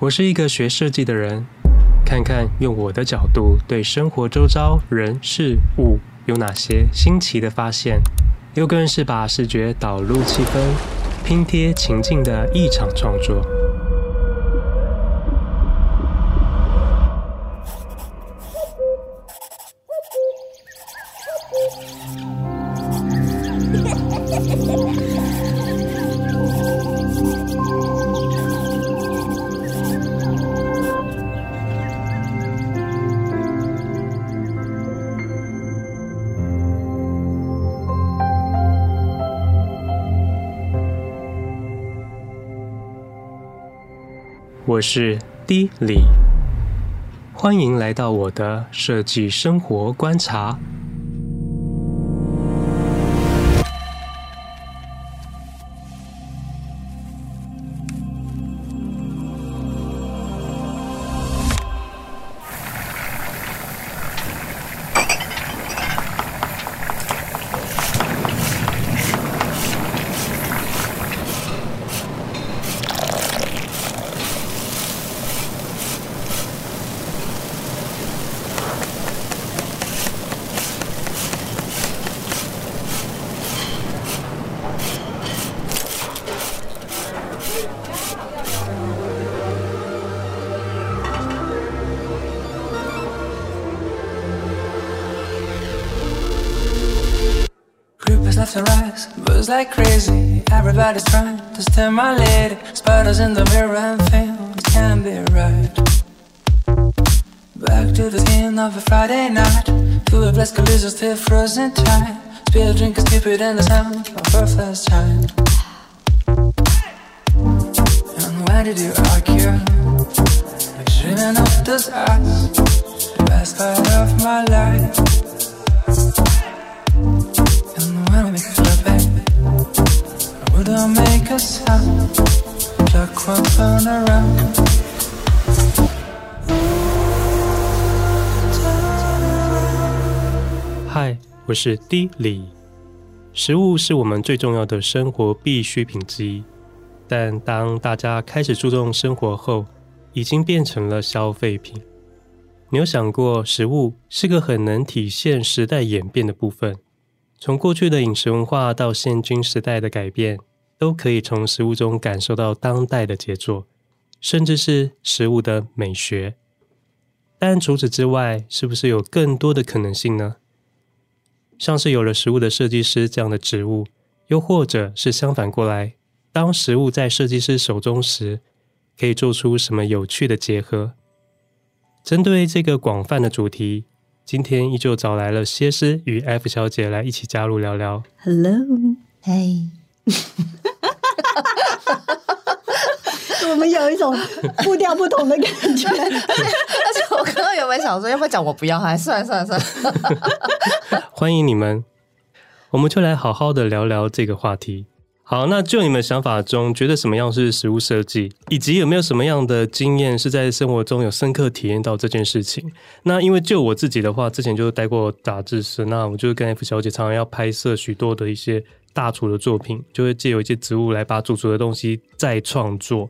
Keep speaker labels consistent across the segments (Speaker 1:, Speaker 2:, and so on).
Speaker 1: 我是一个学设计的人，看看用我的角度对生活周遭人事物有哪些新奇的发现，又更是把视觉导入气氛，拼贴情境的一场创作。我是 D 李，欢迎来到我的设计生活观察。嗨，我是 D 李。 食物是我们最重要的生活必需品之一，但当大家开始注重生活后，已经变成了消费品。你有想过，食物是个很能体现时代演变的部分？从过去的饮食文化到现今时代的改变，都可以从食物中感受到当代的杰作，甚至是食物的美学。但除此之外，是不是有更多的可能性呢？像是有了食物的设计师这样的职务，又或者是相反过来，当食物在设计师手中时，可以做出什么有趣的结合？针对这个广泛的主题。今天依旧找来了歇思与 F 小姐来一起加入聊聊。
Speaker 2: Hello，嘿，我们有一种步调不同的感觉。而
Speaker 3: 且我刚刚有没有想说，要不要讲我不要？还 算了算了算了。
Speaker 1: 欢迎你们，我们就来好好的聊聊这个话题。好，那就你们想法中，觉得什么样是食物设计，以及有没有什么样的经验是在生活中有深刻体验到这件事情？那因为就我自己的话，之前就待过杂志社，那我就跟 F 小姐常常要拍摄许多的一些大厨的作品，就会借由一些植物来把主厨的东西再创作。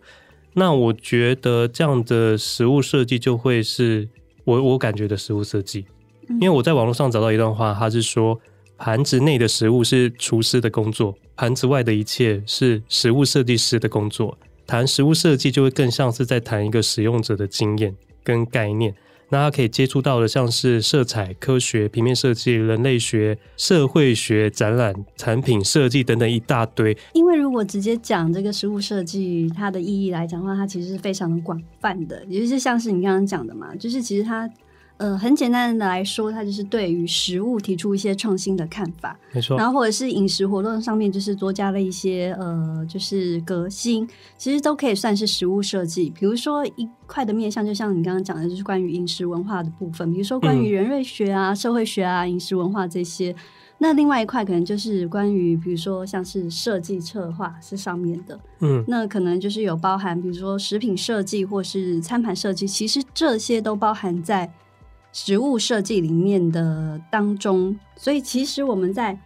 Speaker 1: 那我觉得这样的食物设计就会是我我感觉的食物设计，因为我在网络上找到一段话，他是说。盘子内的食物是厨师的工作，盘子外的一切是食物设计师的工作。谈食物设计就会更像是在谈一个使用者的经验跟概念。那他可以接触到的像是色彩、科学、平面设计、人类学、社会学、展览、产品设计等等一大堆。
Speaker 2: 因为如果直接讲这个实物设计它的意义来讲的话，它其实是非常的广泛的，也就是像是你刚刚讲的嘛，就是其实它。呃，很简单的来说，它就是对于食物提出一些创新的看法，
Speaker 1: 没错。
Speaker 2: 然后或者是饮食活动上面，就是多加了一些呃，就是革新，其实都可以算是食物设计。比如说一块的面向，就像你刚刚讲的，就是关于饮食文化的部分，比如说关于人类学啊、嗯、社会学啊、饮食文化这些。那另外一块可能就是关于，比如说像是设计策划是上面的，嗯，那可能就是有包含，比如说食品设计或是餐盘设计，其实这些都包含在。食物设计里面的当中，所以其实我们在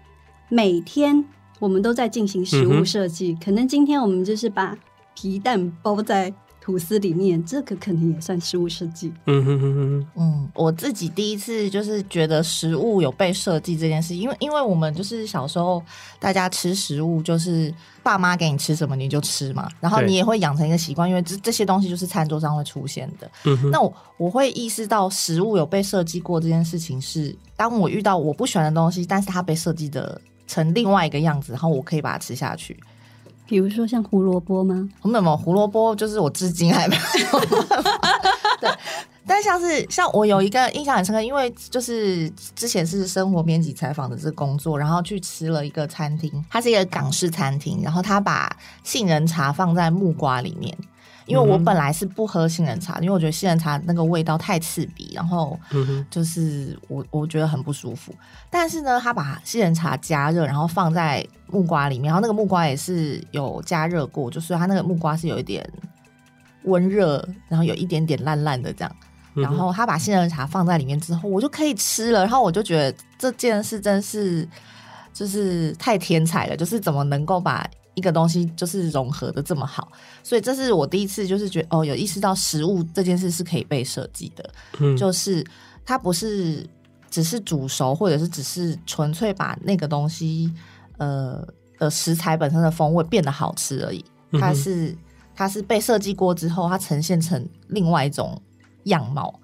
Speaker 2: 每天我们都在进行食物设计。嗯、可能今天我们就是把皮蛋包在吐司里面，这个可能也算食物设计。
Speaker 1: 嗯哼哼哼，
Speaker 3: 嗯，我自己第一次就是觉得食物有被设计这件事，因为因为我们就是小时候大家吃食物，就是爸妈给你吃什么你就吃嘛，然后你也会养成一个习惯，因为这这些东西就是餐桌上会出现的。嗯哼，那我我会意识到食物有被设计过这件事情是，当我遇到我不喜欢的东西，但是它被设计的成另外一个样子，然后我可以把它吃下去。
Speaker 2: 比如说像胡萝卜吗？
Speaker 3: 没有没有，胡萝卜就是我至今还没有。对，但像是像我有一个印象很深刻，因为就是之前是生活编辑采访的这个工作，然后去吃了一个餐厅，它是一个港式餐厅，然后他把杏仁茶放在木瓜里面。因为我本来是不喝杏仁茶，因为我觉得杏仁茶那个味道太刺鼻，然后就是我我觉得很不舒服。但是呢，他把杏仁茶加热，然后放在木瓜里面，然后那个木瓜也是有加热过，就是它那个木瓜是有一点温热，然后有一点点烂烂的这样。然后他把杏仁茶放在里面之后，我就可以吃了。然后我就觉得这件事真是就是太天才了，就是怎么能够把。一个东西就是融合的这么好，所以这是我第一次就是觉得哦，有意识到食物这件事是可以被设计的，嗯，就是它不是只是煮熟，或者是只是纯粹把那个东西呃的食材本身的风味变得好吃而已，它是它是被设计过之后，它呈现成另外一种样貌。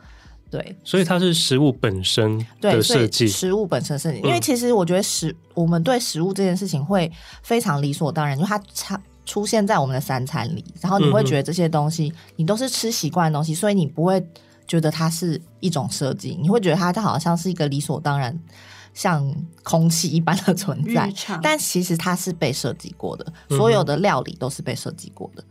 Speaker 3: 对，
Speaker 1: 所以它是食物本身的设计，
Speaker 3: 食物本身设计。因为其实我觉得食，我们对食物这件事情会非常理所当然，因为它它出现在我们的三餐里，然后你会觉得这些东西你都是吃习惯的东西，所以你不会觉得它是一种设计，你会觉得它它好像是一个理所当然，像空气一般的存在。但其实它是被设计过的，所有的料理都是被设计过的。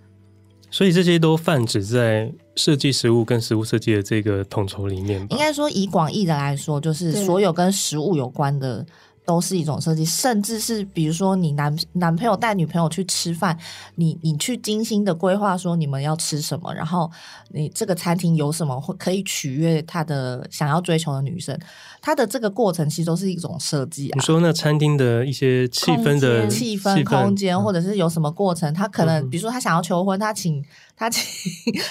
Speaker 1: 所以这些都泛指在设计食物跟食物设计的这个统筹里面吧。
Speaker 3: 应该说，以广义的来说，就是所有跟食物有关的。都是一种设计，甚至是比如说你男男朋友带女朋友去吃饭，你你去精心的规划说你们要吃什么，然后你这个餐厅有什么会可以取悦他的想要追求的女生，他的这个过程其实都是一种设计啊。
Speaker 1: 你说那餐厅的一些气氛的
Speaker 3: 气氛空间，或者是有什么过程，他可能比如说他想要求婚，他请 他请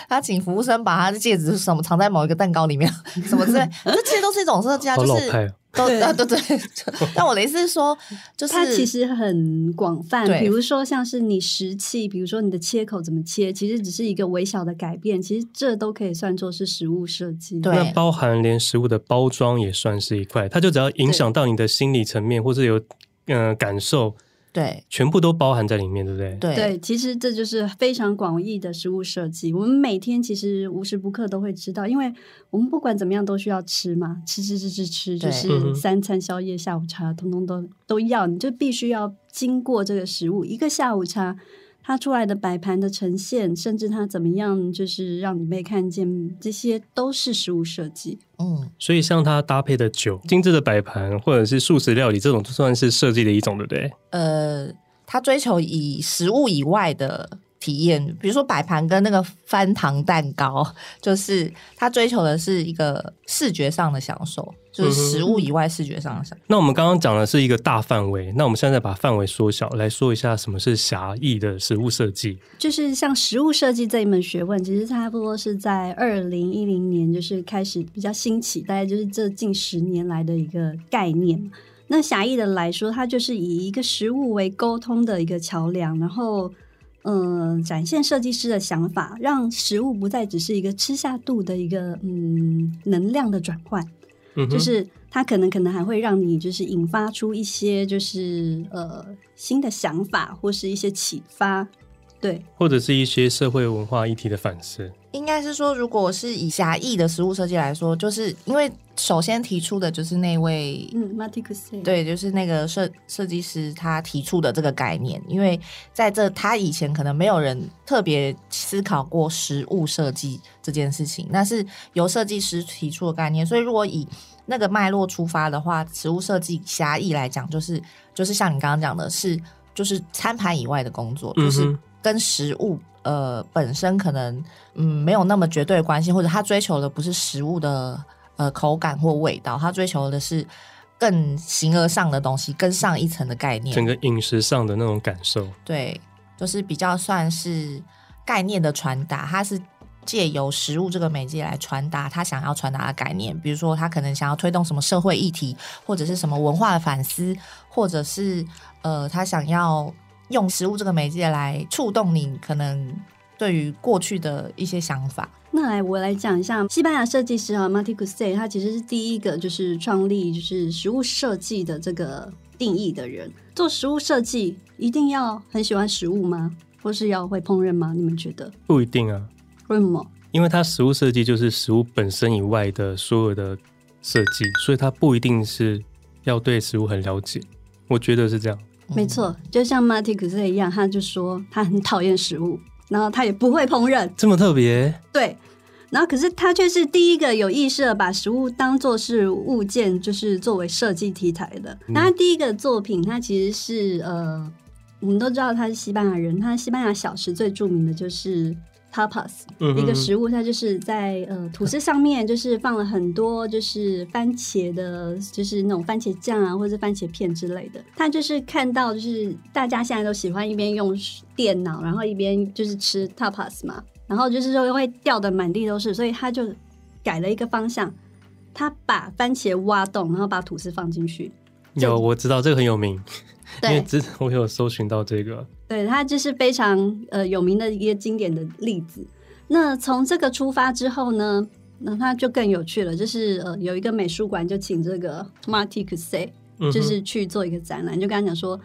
Speaker 3: 他请服务生把他的戒指是什么藏在某一个蛋糕里面，什么之类，这其实都是一种设计啊，就是。对啊，对对，但我的意思是说，就是
Speaker 2: 它其实很广泛。比如说，像是你食器，比如说你的切口怎么切，其实只是一个微小的改变，其实这都可以算作是食物设计。
Speaker 1: 对，那包含连食物的包装也算是一块，它就只要影响到你的心理层面，或者有嗯、呃、感受。
Speaker 3: 对，
Speaker 1: 全部都包含在里面，对不对？
Speaker 3: 对，
Speaker 2: 对，其实这就是非常广义的食物设计。我们每天其实无时不刻都会知道，因为我们不管怎么样都需要吃嘛，吃吃吃吃吃，就是三餐、宵夜、下午茶，通通都都要，你就必须要经过这个食物，一个下午茶。它出来的摆盘的呈现，甚至它怎么样，就是让你被看见，这些都是食物设计。
Speaker 3: 嗯，
Speaker 1: 所以像它搭配的酒、精致的摆盘，或者是素食料理，这种就算是设计的一种，对不对？
Speaker 3: 呃，它追求以食物以外的。体验，比如说摆盘跟那个翻糖蛋糕，就是他追求的是一个视觉上的享受，就是食物以外视觉上的享受。嗯、
Speaker 1: 那我们刚刚讲的是一个大范围，那我们现在把范围缩小来说一下，什么是狭义的食物设计？
Speaker 2: 就是像食物设计这一门学问，其实差不多是在二零一零年就是开始比较兴起，大概就是这近十年来的一个概念。那狭义的来说，它就是以一个食物为沟通的一个桥梁，然后。嗯、呃，展现设计师的想法，让食物不再只是一个吃下肚的一个嗯能量的转换，嗯，就是它可能可能还会让你就是引发出一些就是呃新的想法或是一些启发。对，或
Speaker 1: 者是一些社会文化议题的反思。
Speaker 3: 应该是说，如果是以狭义的食物设计来说，就是因为首先提出的就是那位，
Speaker 2: 嗯
Speaker 3: 对，就是那个设设计师他提出的这个概念。因为在这他以前可能没有人特别思考过食物设计这件事情，那是由设计师提出的概念。所以如果以那个脉络出发的话，食物设计狭义来讲，就是就是像你刚刚讲的是，就是餐盘以外的工作，就是。跟食物呃本身可能嗯没有那么绝对关系，或者他追求的不是食物的呃口感或味道，他追求的是更形而上的东西，更上一层的概念，
Speaker 1: 整个饮食上的那种感受。
Speaker 3: 对，就是比较算是概念的传达，他是借由食物这个媒介来传达他想要传达的概念。比如说，他可能想要推动什么社会议题，或者是什么文化的反思，或者是呃，他想要用食物这个媒介来触动你可能对于过去的一些想法。
Speaker 2: 那来，我来讲一下西班牙设计师啊，Martí Cussé，他其实是第一个就是创立就是食物设计的这个定义的人。做食物设计一定要很喜欢食物吗？或是要会烹饪吗？你们觉得？
Speaker 1: 不一定啊。
Speaker 2: 为什么？
Speaker 1: 因为它食物设计就是食物本身以外的所有的设计，所以它不一定是要对食物很了解。我觉得是这样。
Speaker 2: 没错，就像 Martí Cussé 一样，他就说他很讨厌食物。然后他也不会烹饪，
Speaker 1: 这么特别？
Speaker 2: 对。然后可是他却是第一个有意识的把食物当做是物件，就是作为设计题材的。那他第一个作品，他其实是呃，我们都知道他是西班牙人，他西班牙小吃最著名的就是。Tapas、嗯、一个食物，它就是在呃吐司上面，就是放了很多就是番茄的，就是那种番茄酱啊，或者是番茄片之类的。他就是看到，就是大家现在都喜欢一边用电脑，然后一边就是吃 Tapas 嘛，然后就是说会掉的满地都是，所以他就改了一个方向，他把番茄挖洞，然后把吐司放进去。
Speaker 1: 有，我知道这个很有名。
Speaker 2: 对，
Speaker 1: 因为之前我有搜寻到这个，
Speaker 2: 对，它就是非常呃有名的一个经典的例子。那从这个出发之后呢，那它就更有趣了，就是呃有一个美术馆就请这个 Martí Cussé 就是去做一个展览，嗯、就跟他讲说，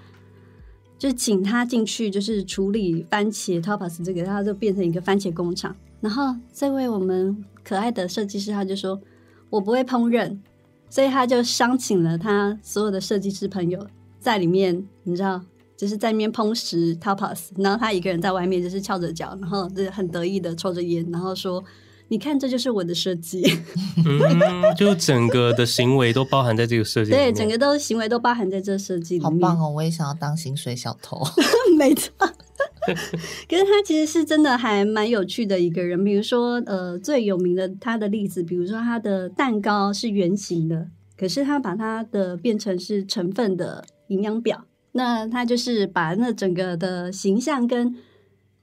Speaker 2: 就请他进去，就是处理番茄 tapas 这个，他就变成一个番茄工厂。然后这位我们可爱的设计师他就说，我不会烹饪，所以他就商请了他所有的设计师朋友。在里面，你知道，就是在里面烹食 tapas，然后他一个人在外面就是翘着脚，然后就很得意的抽着烟，然后说：“你看，这就是我的设计。”
Speaker 1: 嗯，就整个的行为都包含在这个设计。
Speaker 2: 对，整个都行为都包含在这设计里面。
Speaker 3: 好棒哦！我也想要当薪水小偷。
Speaker 2: 没错，可是他其实是真的还蛮有趣的一个人。比如说，呃，最有名的他的例子，比如说他的蛋糕是圆形的，可是他把它的变成是成分的。营养表，那它就是把那整个的形象跟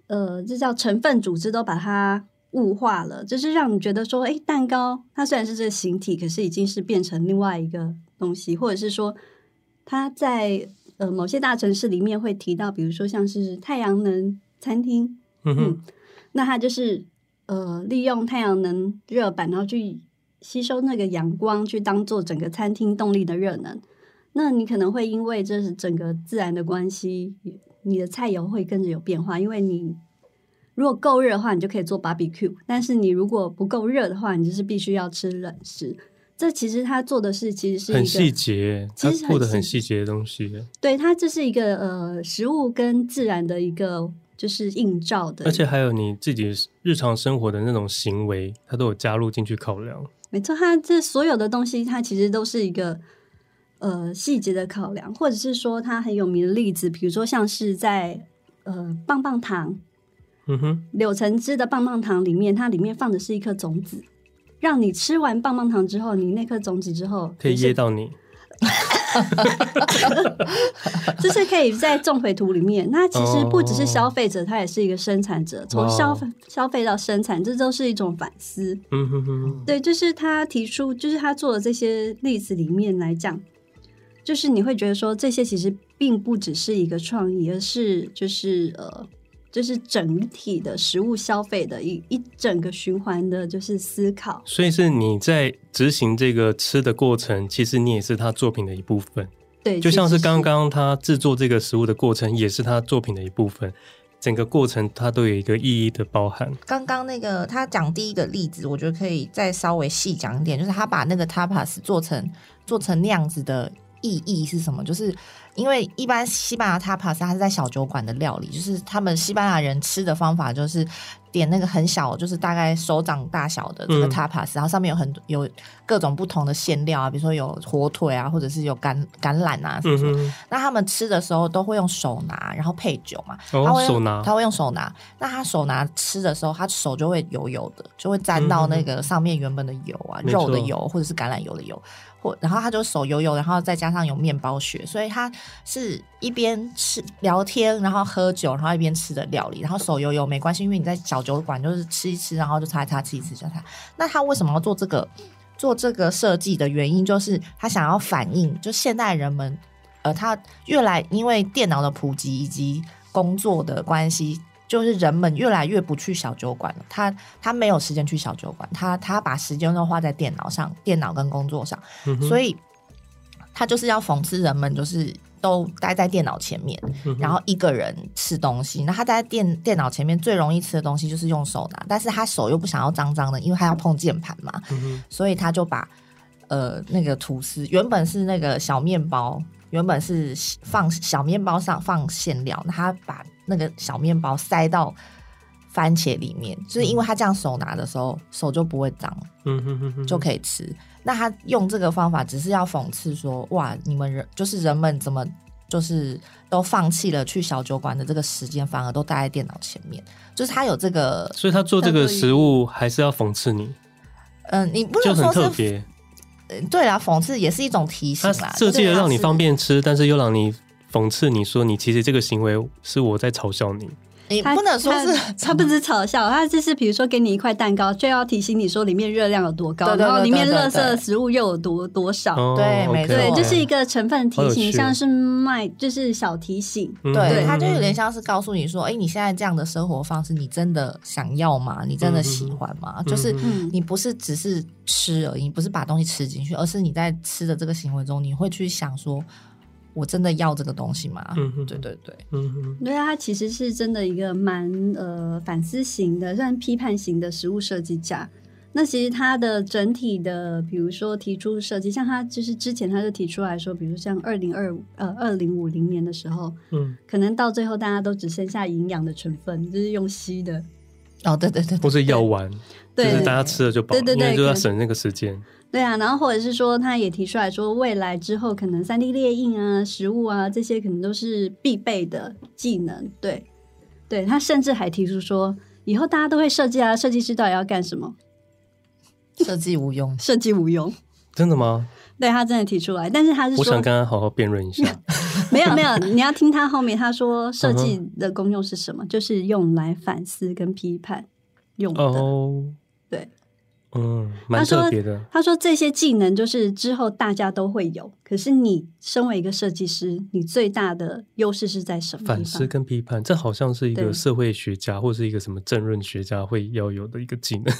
Speaker 2: 呃，这叫成分组织都把它物化了，就是让你觉得说，哎，蛋糕它虽然是这个形体，可是已经是变成另外一个东西，或者是说，它在呃某些大城市里面会提到，比如说像是太阳能餐厅，嗯哼，嗯，那它就是呃利用太阳能热板，然后去吸收那个阳光，去当做整个餐厅动力的热能。那你可能会因为这是整个自然的关系，你的菜肴会跟着有变化。因为你如果够热的话，你就可以做 barbecue；但是你如果不够热的话，你就是必须要吃冷食。这其实他做的是，其实是
Speaker 1: 很细节，其实做的很细节的东西。
Speaker 2: 对，它这是一个呃食物跟自然的一个就是映照的，
Speaker 1: 而且还有你自己日常生活的那种行为，它都有加入进去考量。
Speaker 2: 没错，它这所有的东西，它其实都是一个。呃，细节的考量，或者是说它很有名的例子，比如说像是在呃棒棒糖，嗯哼，柳橙汁的棒棒糖里面，它里面放的是一颗种子，让你吃完棒棒糖之后，你那颗种子之后
Speaker 1: 可以噎到你，
Speaker 2: 就是可以在种回土里面。那其实不只是消费者，他也是一个生产者，从消费消费到生产，这都是一种反思。嗯哼哼，对，就是他提出，就是他做的这些例子里面来讲。就是你会觉得说，这些其实并不只是一个创意，而是就是呃，就是整体的食物消费的一一整个循环的，就是思考。
Speaker 1: 所以是你在执行这个吃的过程，其实你也是他作品的一部分。
Speaker 2: 对，
Speaker 1: 就像是刚刚他制作这个食物的过程，也是他作品的一部分。整个过程它都有一个意义的包含。
Speaker 3: 刚刚那个他讲第一个例子，我觉得可以再稍微细讲一点，就是他把那个 tapas 做成做成那样子的。意义是什么？就是因为一般西班牙 tapas 它是在小酒馆的料理，就是他们西班牙人吃的方法就是点那个很小，就是大概手掌大小的这个 tapas，、嗯、然后上面有很多有各种不同的馅料啊，比如说有火腿啊，或者是有橄橄榄啊什么什么。嗯、那他们吃的时候都会用手拿，然后配酒嘛。
Speaker 1: 哦，
Speaker 3: 他会
Speaker 1: 手拿，
Speaker 3: 他会用手拿。那他手拿吃的时候，他手就会油油的，就会沾到那个上面原本的油啊，嗯、肉的油或者是橄榄油的油。或然后他就手油油，然后再加上有面包屑，所以他是一边吃聊天，然后喝酒，然后一边吃的料理，然后手油油没关系，因为你在小酒馆就是吃一吃，然后就擦一擦，吃一吃就擦。那他为什么要做这个？做这个设计的原因就是他想要反映，就现代人们，呃，他越来因为电脑的普及以及工作的关系。就是人们越来越不去小酒馆了，他他没有时间去小酒馆，他他把时间都花在电脑上，电脑跟工作上，嗯、所以他就是要讽刺人们，就是都待在电脑前面，嗯、然后一个人吃东西。那他在电电脑前面最容易吃的东西就是用手拿，但是他手又不想要脏脏的，因为他要碰键盘嘛，嗯、所以他就把呃那个吐司原本是那个小面包，原本是放小面包上放馅料，那他把。那个小面包塞到番茄里面，就是因为他这样手拿的时候手就不会脏，嗯哼哼哼，就可以吃。那他用这个方法只是要讽刺说，哇，你们人就是人们怎么就是都放弃了去小酒馆的这个时间，反而都待在电脑前面。就是他有这个，
Speaker 1: 所以他做这个食物还是要讽刺你。
Speaker 3: 嗯，你不能说
Speaker 1: 就很特别。
Speaker 3: 对啦，讽刺也是一种提醒啦。
Speaker 1: 设计了让你方便吃，但是又让你。讽刺你说，你其实这个行为是我在嘲笑你。
Speaker 3: 你不能说是他，
Speaker 2: 他，他不是嘲笑，他就是比如说给你一块蛋糕，就要提醒你说里面热量有多高，然后里面垃圾的食物又有多多少。
Speaker 3: 对，没错，
Speaker 2: 对，就是一个成分提醒，像是卖就是小提醒。
Speaker 3: 对，它就有点像是告诉你说，哎，你现在这样的生活方式，你真的想要吗？你真的喜欢吗？嗯、就是你不是只是吃而已，你不是把东西吃进去，而是你在吃的这个行为中，你会去想说。我真的要这个东西吗？嗯哼，对对对，
Speaker 1: 嗯哼，
Speaker 2: 对啊，他其实是真的一个蛮呃反思型的，算批判型的食物设计家。那其实他的整体的，比如说提出设计，像他就是之前他就提出来说，比如像二零二五呃二零五零年的时候，嗯，可能到最后大家都只剩下营养的成分，就是用吸的。
Speaker 3: 哦，对对对，
Speaker 1: 或是药丸，
Speaker 2: 对，
Speaker 1: 就是大家吃了就饱，对对对，就要省那个时间。
Speaker 2: 对啊，然后或者是说，他也提出来说，未来之后可能三 D 列印啊、食物啊这些可能都是必备的技能。对，对他甚至还提出说，以后大家都会设计啊，设计师到底要干什么？
Speaker 3: 设计无用，
Speaker 2: 设计无用，
Speaker 1: 真的吗？
Speaker 2: 对他真的提出来，但是他是说，
Speaker 1: 我想跟他好好辩论一下。
Speaker 2: 没有没有，你要听他后面他说设计的功用是什么？就是用来反思跟批判用的。
Speaker 1: 嗯，蛮特别的。
Speaker 2: 他说，他说这些技能就是之后大家都会有，可是你身为一个设计师，你最大的优势是在什么？
Speaker 1: 反思跟批判，这好像是一个社会学家或是一个什么政论学家会要有的一个技能。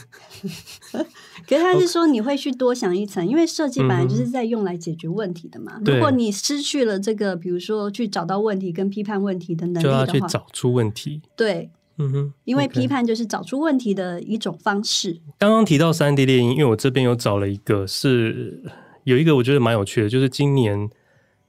Speaker 2: 可是他是说你会去多想一层，因为设计本来就是在用来解决问题的嘛。嗯、如果你失去了这个，比如说去找到问题跟批判问题的能力的话，
Speaker 1: 就要去找出问题。
Speaker 2: 对。
Speaker 1: 嗯哼，
Speaker 2: 因为批判就是找出问题的一种方式。
Speaker 1: 刚刚提到三 D 猎鹰，因为我这边有找了一个，是有一个我觉得蛮有趣的，就是今年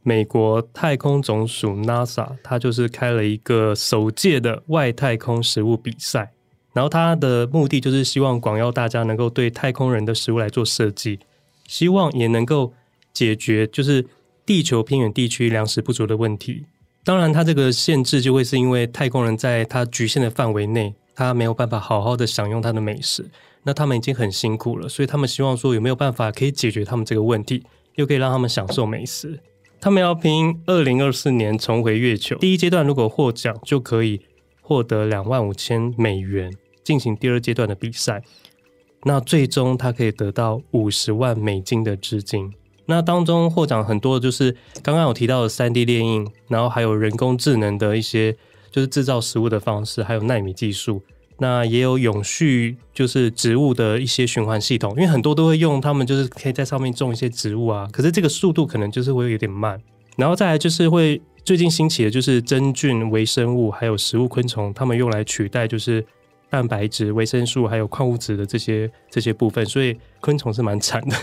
Speaker 1: 美国太空总署 NASA，它就是开了一个首届的外太空食物比赛，然后它的目的就是希望广邀大家能够对太空人的食物来做设计，希望也能够解决就是地球偏远地区粮食不足的问题。当然，它这个限制就会是因为太空人在他局限的范围内，他没有办法好好的享用他的美食。那他们已经很辛苦了，所以他们希望说有没有办法可以解决他们这个问题，又可以让他们享受美食。他们要拼二零二四年重回月球。第一阶段如果获奖，就可以获得两万五千美元进行第二阶段的比赛。那最终他可以得到五十万美金的资金。那当中获奖很多，就是刚刚有提到的三 D 列印，然后还有人工智能的一些，就是制造食物的方式，还有纳米技术。那也有永续，就是植物的一些循环系统，因为很多都会用，他们就是可以在上面种一些植物啊。可是这个速度可能就是会有点慢。然后再来就是会最近兴起的就是真菌微生物，还有食物昆虫，他们用来取代就是蛋白质、维生素还有矿物质的这些这些部分，所以昆虫是蛮惨的。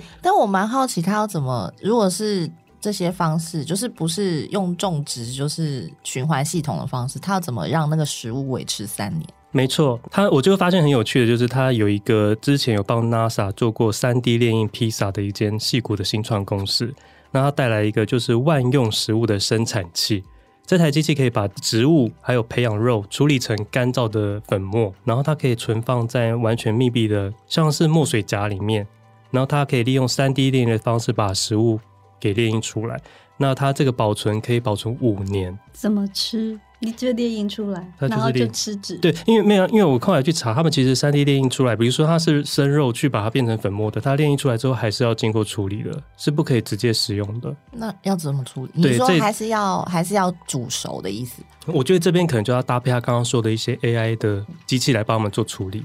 Speaker 3: 但我蛮好奇，他要怎么？如果是这些方式，就是不是用种植，就是循环系统的方式，他要怎么让那个食物维持三年？
Speaker 1: 没错，他我就发现很有趣的，就是他有一个之前有帮 NASA 做过三 D 列印披萨的一间矽谷的新创公司，那他带来一个就是万用食物的生产器，这台机器可以把植物还有培养肉处理成干燥的粉末，然后它可以存放在完全密闭的，像是墨水夹里面。然后它可以利用三 D 列印的方式把食物给列印出来。那它这个保存可以保存五年。
Speaker 2: 怎么吃？你就列印出来，
Speaker 1: 然
Speaker 2: 后就吃纸。
Speaker 1: 对，因为没有，因为我后来去查，他们其实三 D 列印出来，比如说它是生肉去把它变成粉末的，它列印出来之后还是要经过处理的，是不可以直接食用的。
Speaker 3: 那要怎么处理？你说还是要还是要煮熟的意思？
Speaker 1: 我觉得这边可能就要搭配他刚刚说的一些 AI 的机器来帮我们做处理。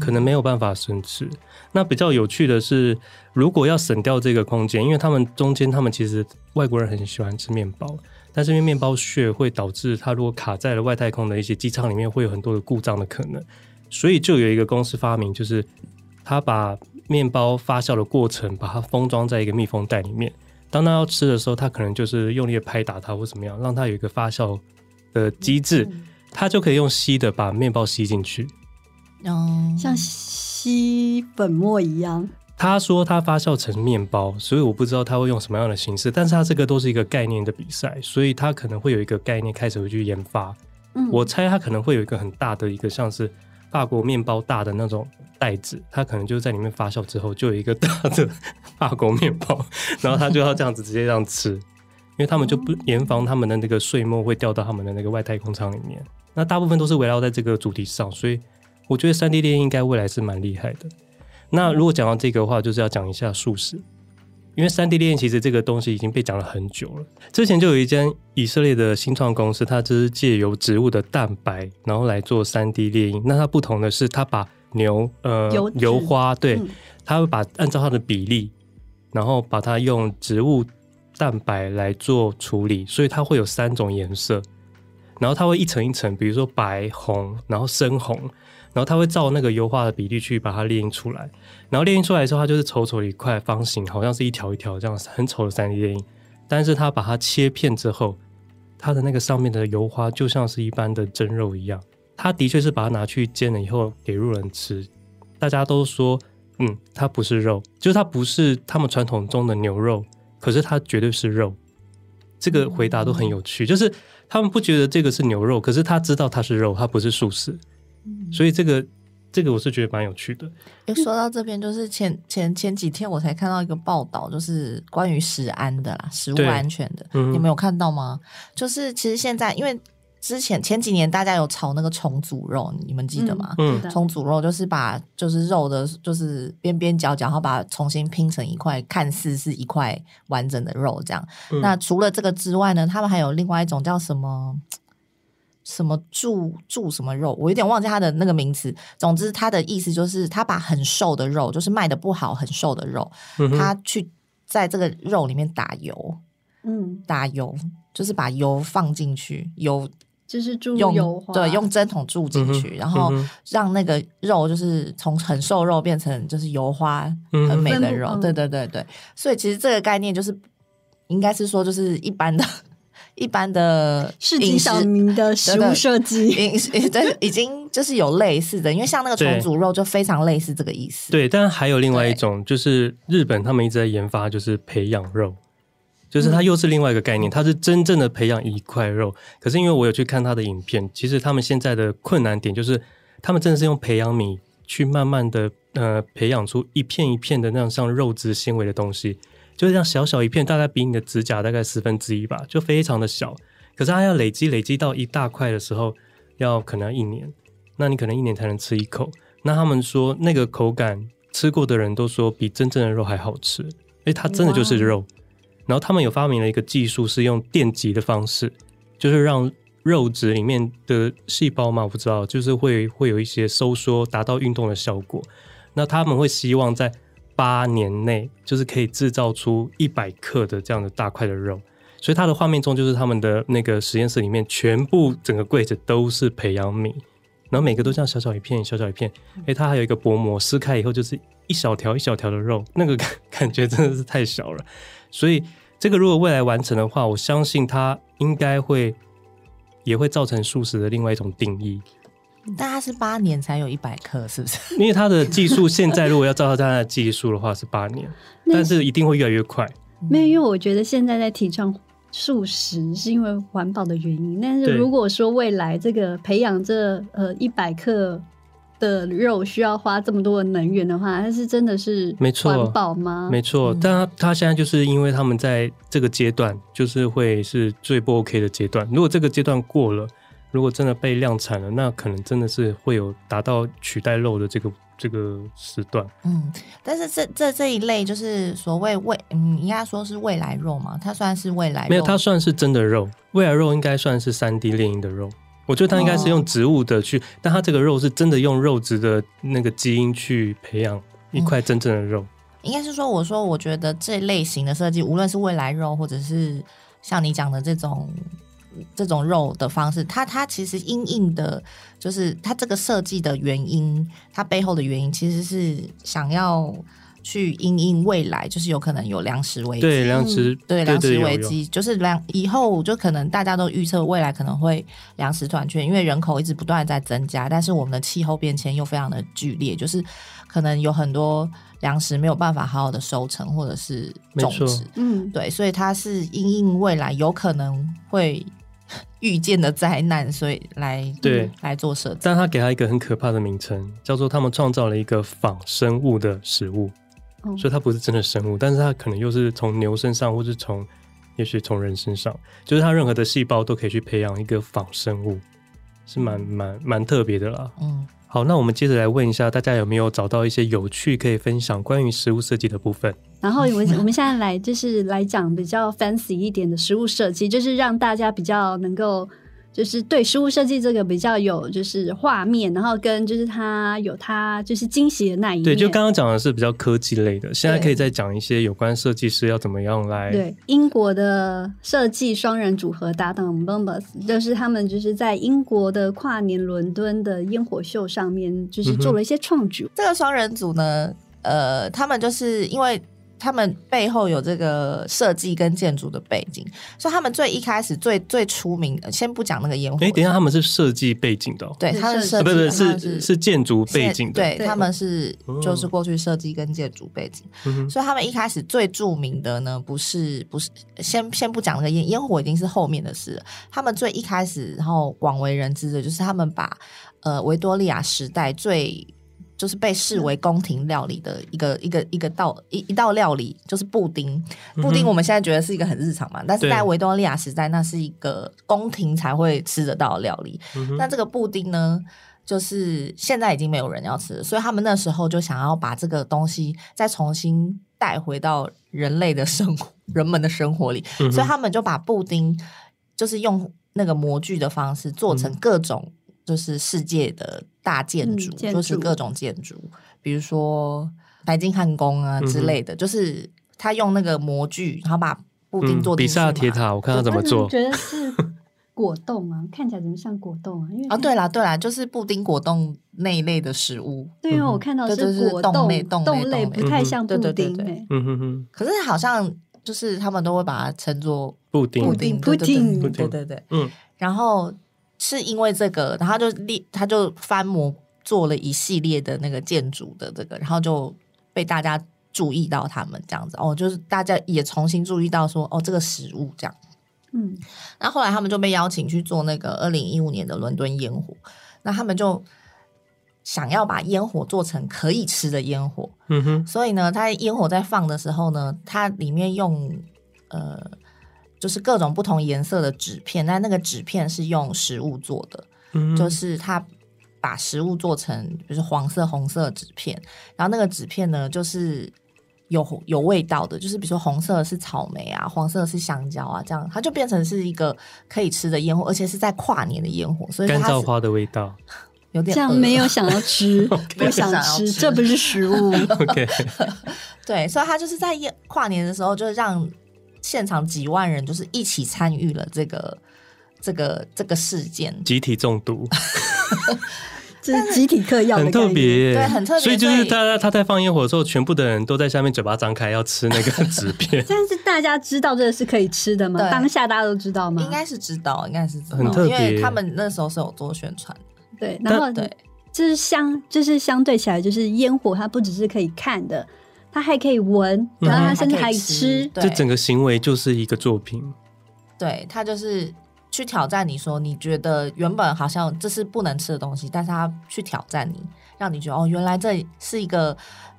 Speaker 1: 可能没有办法生吃。那比较有趣的是，如果要省掉这个空间，因为他们中间他们其实外国人很喜欢吃面包。但是因为面包屑会导致它如果卡在了外太空的一些机舱里面，会有很多的故障的可能，所以就有一个公司发明，就是他把面包发酵的过程把它封装在一个密封袋里面，当他要吃的时候，他可能就是用力的拍打它或怎么样，让它有一个发酵的机制，它就可以用吸的把面包吸进去，
Speaker 2: 嗯，像吸粉末一样。
Speaker 1: 他说他发酵成面包，所以我不知道他会用什么样的形式。但是他这个都是一个概念的比赛，所以他可能会有一个概念开始会去研发。嗯，我猜他可能会有一个很大的一个像是法国面包大的那种袋子，他可能就在里面发酵之后就有一个大的 法国面包，然后他就要这样子直接这样吃，因为他们就不严防他们的那个碎末会掉到他们的那个外太空舱里面。那大部分都是围绕在这个主题上，所以我觉得三 D 列印应该未来是蛮厉害的。那如果讲到这个的话，就是要讲一下素食，因为三 D 列印其实这个东西已经被讲了很久了。之前就有一间以色列的新创公司，它就是借由植物的蛋白，然后来做三 D 列印。那它不同的是，它把牛呃油，油花，对，它会把按照它的比例，然后把它用植物蛋白来做处理，所以它会有三种颜色，然后它会一层一层，比如说白、红，然后深红。然后它会照那个油画的比例去把它列印出来，然后列印出来的时候，它就是丑丑的一块方形，好像是一条一条这样很丑的三 D 列印。但是它把它切片之后，它的那个上面的油花就像是一般的真肉一样。它的确是把它拿去煎了以后给路人吃，大家都说，嗯，它不是肉，就是它不是他们传统中的牛肉，可是它绝对是肉。这个回答都很有趣，就是他们不觉得这个是牛肉，可是他知道它是肉，它不是素食。所以这个这个我是觉得蛮有趣的。
Speaker 3: 说到这边，就是前前前几天我才看到一个报道，就是关于食安的啦，食物安全的，嗯、你们有看到吗？就是其实现在，因为之前前几年大家有炒那个重组肉，你们记得吗？嗯，重组肉就是把就是肉的，就是边边角角，然后把它重新拼成一块，看似是一块完整的肉这样。嗯、那除了这个之外呢，他们还有另外一种叫什么？什么注注什么肉，我有点忘记它的那个名词。总之，它的意思就是，他把很瘦的肉，就是卖的不好、很瘦的肉，他、去在这个肉里面打油，嗯，打油就是把油放进去，油
Speaker 2: 就是注油
Speaker 3: 花对，用针筒注进去，然后让那个肉就是从很瘦肉变成就是油花很美的肉。对对对对，所以其实这个概念就是应该是说，就是一般的。一般的
Speaker 2: 市井小民的食物设计，
Speaker 3: 对，已经就是有类似的，因为像那个重组肉就非常类似这个意思。
Speaker 1: 对，但还有另外一种，就是日本他们一直在研发，就是培养肉，就是它又是另外一个概念，它是真正的培养一块肉。可是因为我有去看他的影片，其实他们现在的困难点就是，他们真的是用培养皿去慢慢的呃培养出一片一片的那样像肉质纤维的东西。就是这样小小一片，大概比你的指甲大概十分之一吧，就非常的小。可是它要累积累积到一大块的时候，要可能要一年，那你可能一年才能吃一口。那他们说那个口感，吃过的人都说比真正的肉还好吃，诶，它真的就是肉。然后他们有发明了一个技术，是用电极的方式，就是让肉质里面的细胞嘛，我不知道，就是会会有一些收缩，达到运动的效果。那他们会希望在八年内就是可以制造出一百克的这样的大块的肉，所以它的画面中就是他们的那个实验室里面全部整个柜子都是培养皿，然后每个都这样小小一片小小一片，诶，它还有一个薄膜，撕开以后就是一小条一小条的肉，那个感 感觉真的是太小了，所以这个如果未来完成的话，我相信它应该会也会造成素食的另外一种定义。
Speaker 3: 但它是八年才有一百克，是不是？
Speaker 1: 因为它的技术现在如果要照它的技术的话是八年，但是一定会越来越快。
Speaker 2: 没有，因为我觉得现在在提倡素食是因为环保的原因。但是如果说未来这个培养这呃一百克的肉需要花这么多的能源的话，它是真的是
Speaker 1: 没错
Speaker 2: 环保吗？
Speaker 1: 没错，
Speaker 3: 嗯、
Speaker 1: 但他他现在就是因为他们在这个阶段，就是会是最不 OK 的阶段。如果这个阶段过了，如果真的被量产了，那可能真的是会有达到取代肉的这个这个时段。
Speaker 3: 嗯，但是这这这一类就是所谓未，嗯，应该说是未来肉嘛，它算是未来肉，
Speaker 1: 没有，它算是真的肉。未来肉应该算是三 D 猎鹰的肉。我觉得它应该是用植物的去，哦、但它这个肉是真的用肉质的那个基因去培养一块真正的肉。嗯、
Speaker 3: 应该是说，我说我觉得这类型的设计，无论是未来肉，或者是像你讲的这种这种肉的方式，它它其实因应的，就是它这个设计的原因，它背后的原因其实是想要。去因应未来，就是有可能有粮食危机，
Speaker 1: 对粮食，
Speaker 3: 嗯、对粮食危机，就是粮以后就可能大家都预测未来可能会粮食短缺，因为人口一直不断在增加，但是我们的气候变迁又非常的剧烈，就是可能有很多粮食没有办法好好的收成或者是种植，嗯，对，所以它是因应未来有可能会遇见的灾难，所以来
Speaker 1: 对、
Speaker 3: 嗯、来做设计，
Speaker 1: 但他给他一个很可怕的名称，叫做他们创造了一个仿生物的食物。所以它不是真的生物，但是它可能又是从牛身上，或是从，也许从人身上，就是它任何的细胞都可以去培养一个仿生物，是蛮蛮蛮特别的啦。嗯，好，那我们接着来问一下大家有没有找到一些有趣可以分享关于食物设计的部分？
Speaker 2: 然后我我们现在来就是来讲比较 fancy 一点的食物设计，就是让大家比较能够。就是对实物设计这个比较有就是画面，然后跟就是它有它就是惊喜的那一面。
Speaker 1: 对，就刚刚讲的是比较科技类的，现在可以再讲一些有关设计师要怎么样来。
Speaker 2: 对，英国的设计双人组合搭档 Bombas，就是他们就是在英国的跨年伦敦的烟火秀上面，就是做了一些创举。
Speaker 3: 嗯、这个双人组呢，呃，他们就是因为。他们背后有这个设计跟建筑的背景，所以他们最一开始最最出名的，先不讲那个烟火。
Speaker 1: 哎，等一下，他们是设计背景的、哦，
Speaker 3: 对，他是设计，
Speaker 1: 不是
Speaker 3: 是
Speaker 1: 是是建筑背景的，
Speaker 3: 对，对他们是就是过去设计跟建筑背景，嗯、所以他们一开始最著名的呢，不是不是先先不讲那个烟烟火，已经是后面的事了。他们最一开始然后广为人知的就是他们把呃维多利亚时代最。就是被视为宫廷料理的一个、嗯、一个一个道一一道料理，就是布丁。布丁我们现在觉得是一个很日常嘛，嗯、但是在维多利亚时代，那是一个宫廷才会吃得到的料理。嗯、那这个布丁呢，就是现在已经没有人要吃了，所以他们那时候就想要把这个东西再重新带回到人类的生活、人们的生活里，嗯、所以他们就把布丁就是用那个模具的方式做成各种。就是世界的大建筑，嗯、建筑就是各种建筑，比如说白金汉宫啊之类的。嗯、就是他用那个模具，然后把布丁做、嗯、比萨
Speaker 1: 铁塔，我看他怎么做。
Speaker 2: 我觉得是果冻啊，看起来怎么像果冻啊？因为
Speaker 3: 啊，对啦对啦，就是布丁果冻那一类的食物。
Speaker 2: 对因为，我看到是果冻类，冻类不太像布丁。
Speaker 1: 嗯哼哼。
Speaker 3: 可是好像就是他们都会把它称作
Speaker 1: 布丁，
Speaker 3: 布丁，布丁，对对对，嗯，然后。是因为这个，然后他就立，他就翻模做了一系列的那个建筑的这个，然后就被大家注意到他们这样子。哦，就是大家也重新注意到说哦，这个食物这样，嗯，那后来他们就被邀请去做那个二零一五年的伦敦烟火，那他们就想要把烟火做成可以吃的烟火，嗯哼，所以呢，他烟火在放的时候呢，它里面用呃。就是各种不同颜色的纸片，但那个纸片是用食物做的，嗯、就是它把食物做成，就是黄色、红色纸片，然后那个纸片呢，就是有有味道的，就是比如说红色是草莓啊，黄色是香蕉啊，这样它就变成是一个可以吃的烟火，而且是在跨年的烟火，所以它
Speaker 1: 干燥花的味道
Speaker 3: 有点
Speaker 2: 这样 没有想要吃，不想吃，这不是食物。
Speaker 3: 对，所以他就是在夜跨年的时候，就让。现场几万人就是一起参与了这个这个这个事件，
Speaker 1: 集体中毒，
Speaker 2: 这是集体嗑药，
Speaker 1: 很特别，
Speaker 3: 对，很特别。
Speaker 1: 所以就是他他在放烟火的时候，全部的人都在下面嘴巴张开要吃那个 纸片。
Speaker 2: 但是大家知道这个是可以吃的吗？对当下大家都知道吗？
Speaker 3: 应该是知道，应该是知道，
Speaker 1: 很特别，因
Speaker 3: 为他们那时候是有做宣传。
Speaker 2: 对，然后对，就是相就是相对起来，就是烟火它不只是可以看的。它还可以闻，然后它甚至还可以吃。
Speaker 1: 这整个行为就是一个作品。
Speaker 3: 对，它就是去挑战你说，你觉得原本好像这是不能吃的东西，但是他去挑战你，让你觉得哦，原来这是一个。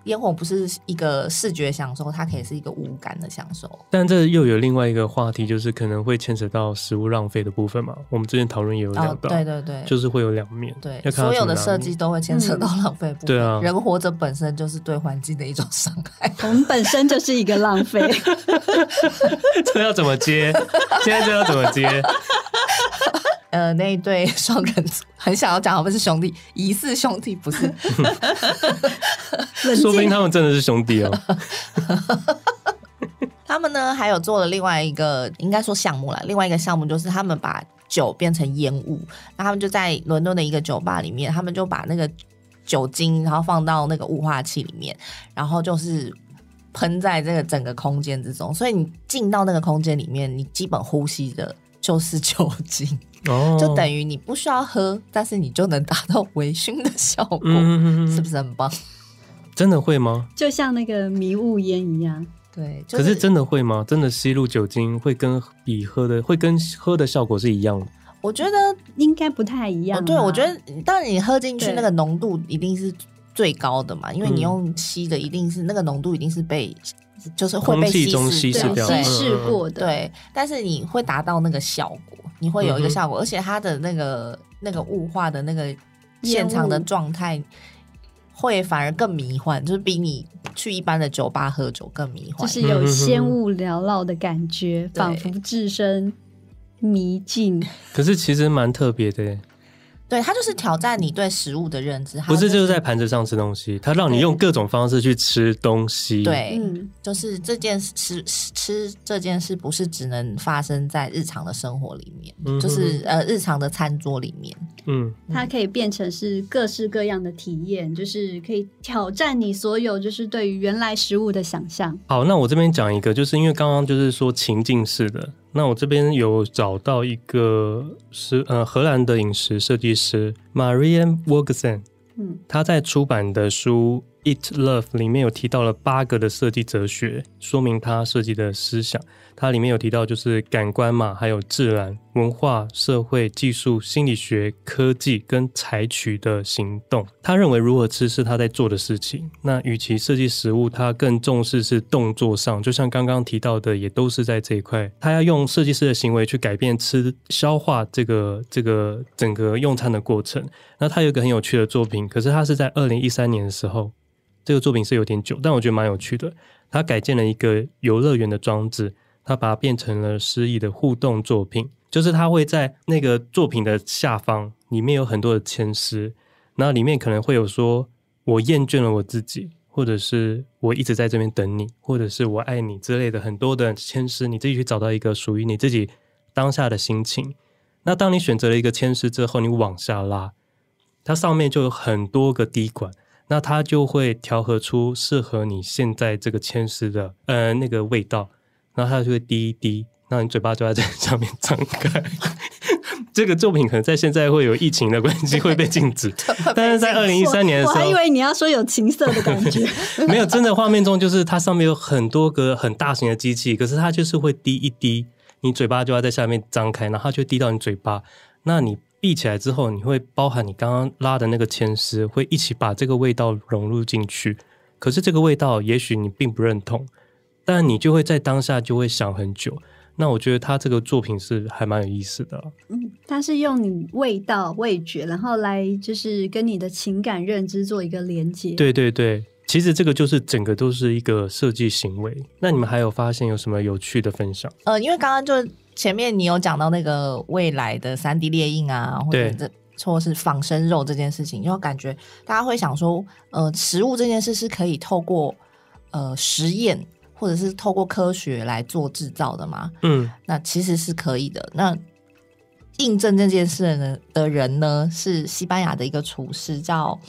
Speaker 3: 烟火不是一个视觉享受，它可以是一个五感的享受。
Speaker 1: 但这又有另外一个话题，就是可能会牵扯到食物浪费的部分嘛。我们之前讨论也有聊到，
Speaker 3: 哦，对对对，
Speaker 1: 就是会有两面。
Speaker 3: 对，所有的设计都会牵扯到浪费部分。
Speaker 1: 对啊，
Speaker 3: 人活着本身就是对环境的一种伤害。
Speaker 2: 我们本身就是一个浪费。
Speaker 1: 这要怎么接？现在这要怎么接？
Speaker 3: 呃，那一对 双人组很想要讲，我们是兄弟，疑似兄弟，不是？
Speaker 1: 说不定他们真的是兄弟哦。
Speaker 3: 他们呢，还有做了另外一个，应该说项目了。另外一个项目就是他们把酒变成烟雾，那他们就在伦敦的一个酒吧里面，他们就把那个酒精，然后放到那个雾化器里面，然后就是喷在这个整个空间之中。所以你进到那个空间里面，你基本呼吸的就是酒精。哦，就等于你不需要喝，但是你就能达到微醺的效果，嗯，是不是很棒？
Speaker 1: 真的会吗？
Speaker 2: 就像那个迷雾烟一样，
Speaker 3: 对。就是、
Speaker 1: 可是真的会吗？真的吸入酒精会跟比喝的会跟喝的效果是一样的？
Speaker 3: 我觉得
Speaker 2: 应该不太一样。
Speaker 3: 对，我觉得当然你喝进去那个浓度一定是最高的嘛，因为你用吸的一定是、嗯、那个浓度一定是被就是会被稀释
Speaker 1: 稀释掉、
Speaker 2: 稀释过的，
Speaker 3: 对。但是你会达到那个效果。你会有一个效果，嗯、而且它的那个那个雾化的那个现场的状态，会反而更迷幻，就是比你去一般的酒吧喝酒更迷幻，
Speaker 2: 就是有仙雾缭绕的感觉，仿佛置身迷境。
Speaker 1: 可是其实蛮特别的。
Speaker 3: 对，它就是挑战你对食物的认知，
Speaker 1: 不是就是在盘子上吃东西，它让你用各种方式去吃东西。
Speaker 3: 对，嗯，就是这件事吃吃这件事不是只能发生在日常的生活里面，嗯、就是呃日常的餐桌里面。
Speaker 1: 嗯，
Speaker 2: 它可以变成是各式各样的体验，就是可以挑战你所有就是对于原来食物的想象。
Speaker 1: 好，那我这边讲一个，就是因为刚刚就是说情境式的。那我这边有找到一个是呃荷兰的饮食设计师 Marianne Wogersen，嗯，他在出版的书。Eat Love 里面有提到了八个的设计哲学，说明他设计的思想。它里面有提到就是感官嘛，还有自然、文化、社会、技术、心理学、科技跟采取的行动。他认为如何吃是他在做的事情。那与其设计食物，他更重视是动作上，就像刚刚提到的，也都是在这一块。他要用设计师的行为去改变吃、消化这个这个整个用餐的过程。那他有一个很有趣的作品，可是他是在二零一三年的时候。这个作品是有点久，但我觉得蛮有趣的。他改建了一个游乐园的装置，他把它变成了诗意的互动作品。就是他会在那个作品的下方，里面有很多的签诗，那里面可能会有说“我厌倦了我自己”，或者是“我一直在这边等你”，或者是我爱你之类的很多的签诗。你自己去找到一个属于你自己当下的心情。那当你选择了一个签诗之后，你往下拉，它上面就有很多个滴管。那它就会调和出适合你现在这个签诗的呃那个味道，然后它就会滴一滴，那你嘴巴就要在这上面张开。这个作品可能在现在会有疫情的关系会被禁止，但是在二零一三年的时候，
Speaker 2: 我还以为你要说有情色的感觉，
Speaker 1: 没有，真的画面中就是它上面有很多个很大型的机器，可是它就是会滴一滴，你嘴巴就要在下面张开，然后它就滴到你嘴巴，那你。闭起来之后，你会包含你刚刚拉的那个牵丝，会一起把这个味道融入进去。可是这个味道，也许你并不认同，但你就会在当下就会想很久。那我觉得他这个作品是还蛮有意思的。
Speaker 2: 嗯，他是用你味道、味觉，然后来就是跟你的情感认知做一个连接。
Speaker 1: 对对对，其实这个就是整个都是一个设计行为。那你们还有发现有什么有趣的分享？
Speaker 3: 呃，因为刚刚就。前面你有讲到那个未来的三 D 列印啊，或者这或是仿生肉这件事情，就感觉大家会想说，呃，食物这件事是可以透过呃实验或者是透过科学来做制造的吗？
Speaker 1: 嗯，
Speaker 3: 那其实是可以的。那印证这件事呢的人呢，是西班牙的一个厨师，叫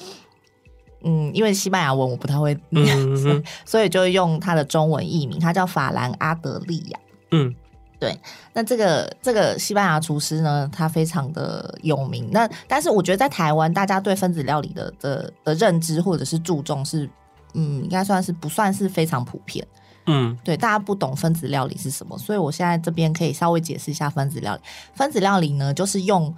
Speaker 3: 嗯，因为西班牙文我不太会念，嗯、所以就用他的中文译名，他叫法兰阿德利亚。嗯。对，那这个这个西班牙厨师呢，他非常的有名。那但是我觉得在台湾，大家对分子料理的的的认知或者是注重是，嗯，应该算是不算是非常普遍。
Speaker 1: 嗯，
Speaker 3: 对，大家不懂分子料理是什么，所以我现在这边可以稍微解释一下分子料理。分子料理呢，就是用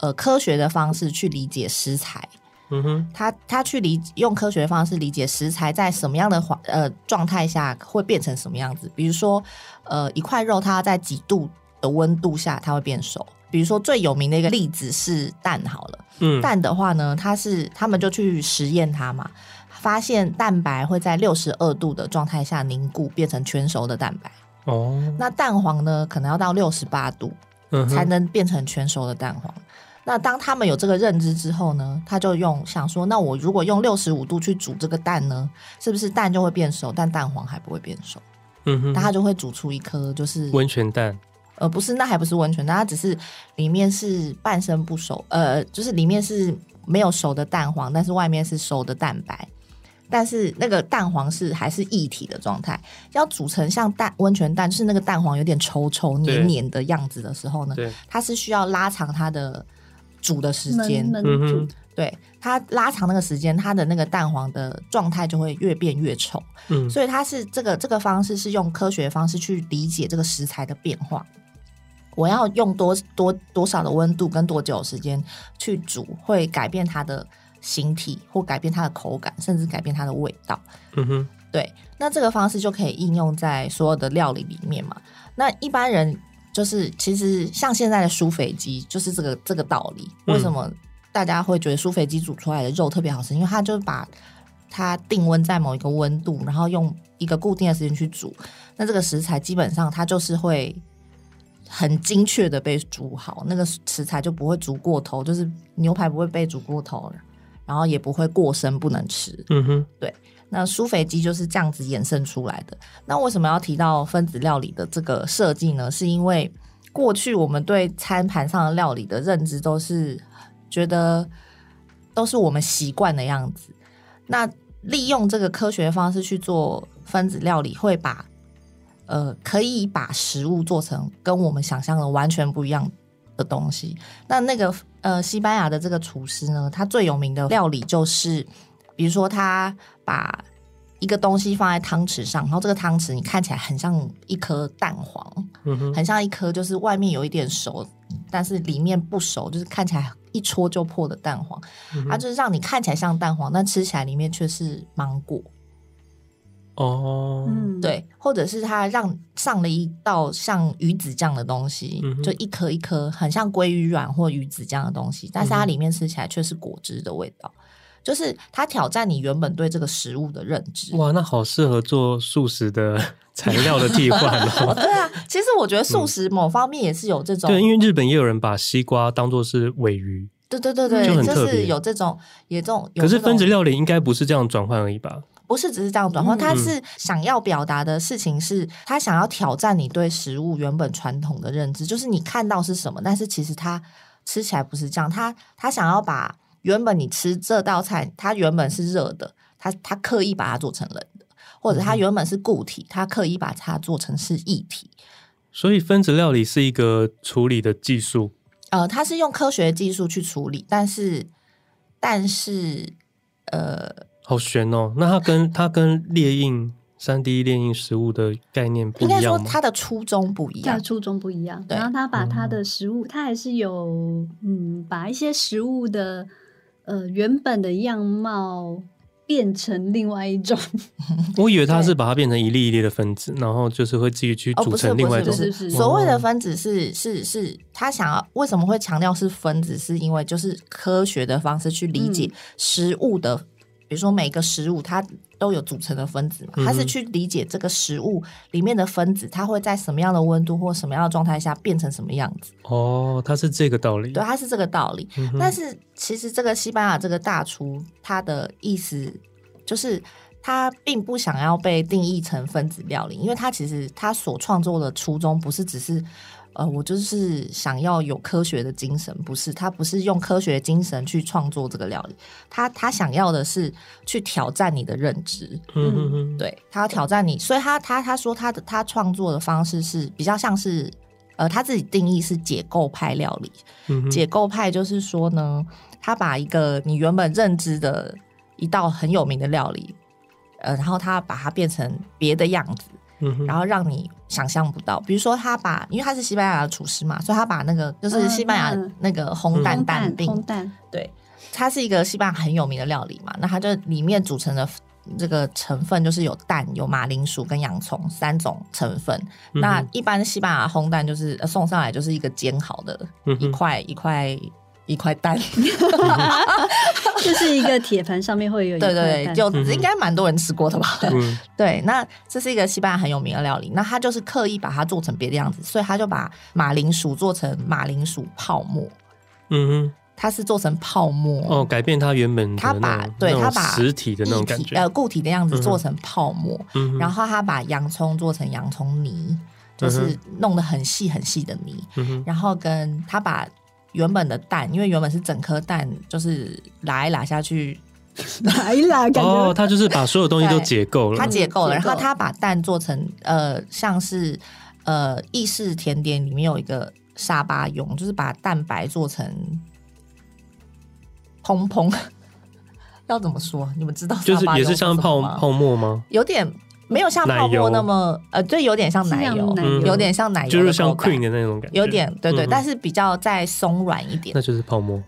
Speaker 3: 呃科学的方式去理解食材。
Speaker 1: 嗯哼，
Speaker 3: 他他去理用科学的方式理解食材在什么样的环呃状态下会变成什么样子。比如说，呃，一块肉它在几度的温度下它会变熟。比如说最有名的一个例子是蛋好了，嗯，蛋的话呢，它是他们就去实验它嘛，发现蛋白会在六十二度的状态下凝固变成全熟的蛋白。哦，那蛋黄呢，可能要到六十八度，嗯，才能变成全熟的蛋黄。那当他们有这个认知之后呢，他就用想说，那我如果用六十五度去煮这个蛋呢，是不是蛋就会变熟，但蛋黄还不会变熟？嗯哼，那他就会煮出一颗就是
Speaker 1: 温泉蛋。
Speaker 3: 呃，不是，那还不是温泉蛋，它只是里面是半生不熟，呃，就是里面是没有熟的蛋黄，但是外面是熟的蛋白，但是那个蛋黄是还是液体的状态。要煮成像蛋温泉蛋，就是那个蛋黄有点稠稠黏黏的样子的时候呢，它是需要拉长它的。煮的时间，嗯，对，它拉长那个时间，它的那个蛋黄的状态就会越变越丑。嗯，所以它是这个这个方式是用科学方式去理解这个食材的变化。我要用多多多少的温度跟多久时间去煮，会改变它的形体，或改变它的口感，甚至改变它的味道。嗯哼，对，那这个方式就可以应用在所有的料理里面嘛。那一般人。就是其实像现在的舒肥鸡，就是这个这个道理。为什么大家会觉得舒肥鸡煮出来的肉特别好吃？因为它就把它定温在某一个温度，然后用一个固定的时间去煮。那这个食材基本上它就是会很精确的被煮好，那个食材就不会煮过头，就是牛排不会被煮过头，然后也不会过生不能吃。嗯哼，对。那苏肥鸡就是这样子衍生出来的。那为什么要提到分子料理的这个设计呢？是因为过去我们对餐盘上的料理的认知都是觉得都是我们习惯的样子。那利用这个科学方式去做分子料理，会把呃可以把食物做成跟我们想象的完全不一样的东西。那那个呃西班牙的这个厨师呢，他最有名的料理就是。比如说，他把一个东西放在汤匙上，然后这个汤匙你看起来很像一颗蛋黄，嗯，很像一颗就是外面有一点熟，但是里面不熟，就是看起来一戳就破的蛋黄。它就是让你看起来像蛋黄，但吃起来里面却是芒果。哦，嗯，对，或者是他让上了一道像鱼子酱的东西，嗯，就一颗一颗很像鲑鱼卵或鱼子酱的东西，但是它里面吃起来却是果汁的味道。就是它挑战你原本对这个食物的认知。哇，
Speaker 1: 那好适合做素食的 材料的替换哦。
Speaker 3: 对啊，其实我觉得素食某方面也是有这种。
Speaker 1: 嗯、对，因为日本也有人把西瓜当做是尾鱼。
Speaker 3: 对对对对，就很特别，就是有这种，有这种。
Speaker 1: 可是分子料理应该不是这样转换而已吧？
Speaker 3: 不是，只是这样转换，他是想要表达的事情是，他想要挑战你对食物原本传统的认知，就是你看到是什么，但是其实它吃起来不是这样。他他想要把。原本你吃这道菜，它原本是热的，它它刻意把它做成冷的，或者它原本是固体，它刻意把它做成是液体。
Speaker 1: 所以分子料理是一个处理的技术。
Speaker 3: 呃，它是用科学技术去处理，但是但是呃，
Speaker 1: 好悬哦。那它跟它跟列印。三 D 列印食物的概念不一样吗？应该说
Speaker 3: 它的初衷不一样，
Speaker 2: 它的初衷不一样。然后它把它的食物，它还是有嗯，把一些食物的呃原本的样貌变成另外一种。
Speaker 1: 我以为他是把它变成一粒一粒的分子，然后就是会自己去组成另外一种。
Speaker 3: 所谓的分子是是是，他想要为什么会强调是分子？是因为就是科学的方式去理解食物的。比如说每个食物它都有组成的分子嘛，它是去理解这个食物里面的分子，它会在什么样的温度或什么样的状态下变成什么样子。
Speaker 1: 哦，它是这个道理。
Speaker 3: 对，它是这个道理。嗯、但是其实这个西班牙这个大厨，他的意思就是他并不想要被定义成分子料理，因为他其实他所创作的初衷不是只是。呃，我就是想要有科学的精神，不是他不是用科学精神去创作这个料理，他他想要的是去挑战你的认知，嗯嗯嗯，对他要挑战你，所以他他他说他的他创作的方式是比较像是，呃，他自己定义是解构派料理，嗯，解构派就是说呢，他把一个你原本认知的一道很有名的料理，呃，然后他把它变成别的样子。
Speaker 1: 嗯，
Speaker 3: 然后让你想象不到。比如说，他把因为他是西班牙的厨师嘛，所以他把那个就是西班牙那个烘蛋蛋
Speaker 2: 饼，
Speaker 3: 对，它是一个西班牙很有名的料理嘛。那它就里面组成的这个成分就是有蛋、有马铃薯跟洋葱三种成分。
Speaker 1: 嗯、
Speaker 3: 那一般西班牙烘蛋就是送上来就是一个煎好的一块一块。一块蛋，
Speaker 2: 就是一个铁盘上面会有一块蛋，
Speaker 3: 对对对，就应该蛮多人吃过的吧？
Speaker 1: 嗯、
Speaker 3: 对，那这是一个西班牙很有名的料理，那他就是刻意把它做成别的样子，所以他就把马铃薯做成马铃薯泡沫。
Speaker 1: 嗯哼，
Speaker 3: 它是做成泡沫。
Speaker 1: 哦，改变它原本
Speaker 3: 他把对他把
Speaker 1: 实体的那种感觉，
Speaker 3: 呃，固体的样子做成泡沫，
Speaker 1: 嗯、
Speaker 3: 然后他把洋葱做成洋葱泥，就是弄得很细很细的泥，
Speaker 1: 嗯、
Speaker 3: 然后跟他把。原本的蛋，因为原本是整颗蛋，就是拉一拉下去，
Speaker 2: 拉一拉，感觉
Speaker 1: 哦，他就是把所有东西都解构了，
Speaker 3: 他解构了，然后他把蛋做成呃，像是呃意式甜点里面有一个沙巴雍，就是把蛋白做成蓬蓬，要怎么说？你们知道？
Speaker 1: 就是也是像泡泡沫吗？
Speaker 3: 有点。没有像泡沫那么呃，就，有点像奶油，
Speaker 2: 奶油
Speaker 3: 有点像奶油，
Speaker 1: 就是像 cream 的那种感觉，
Speaker 3: 有点对对，
Speaker 1: 嗯、
Speaker 3: 但是比较再松软一点。
Speaker 1: 那就是泡沫。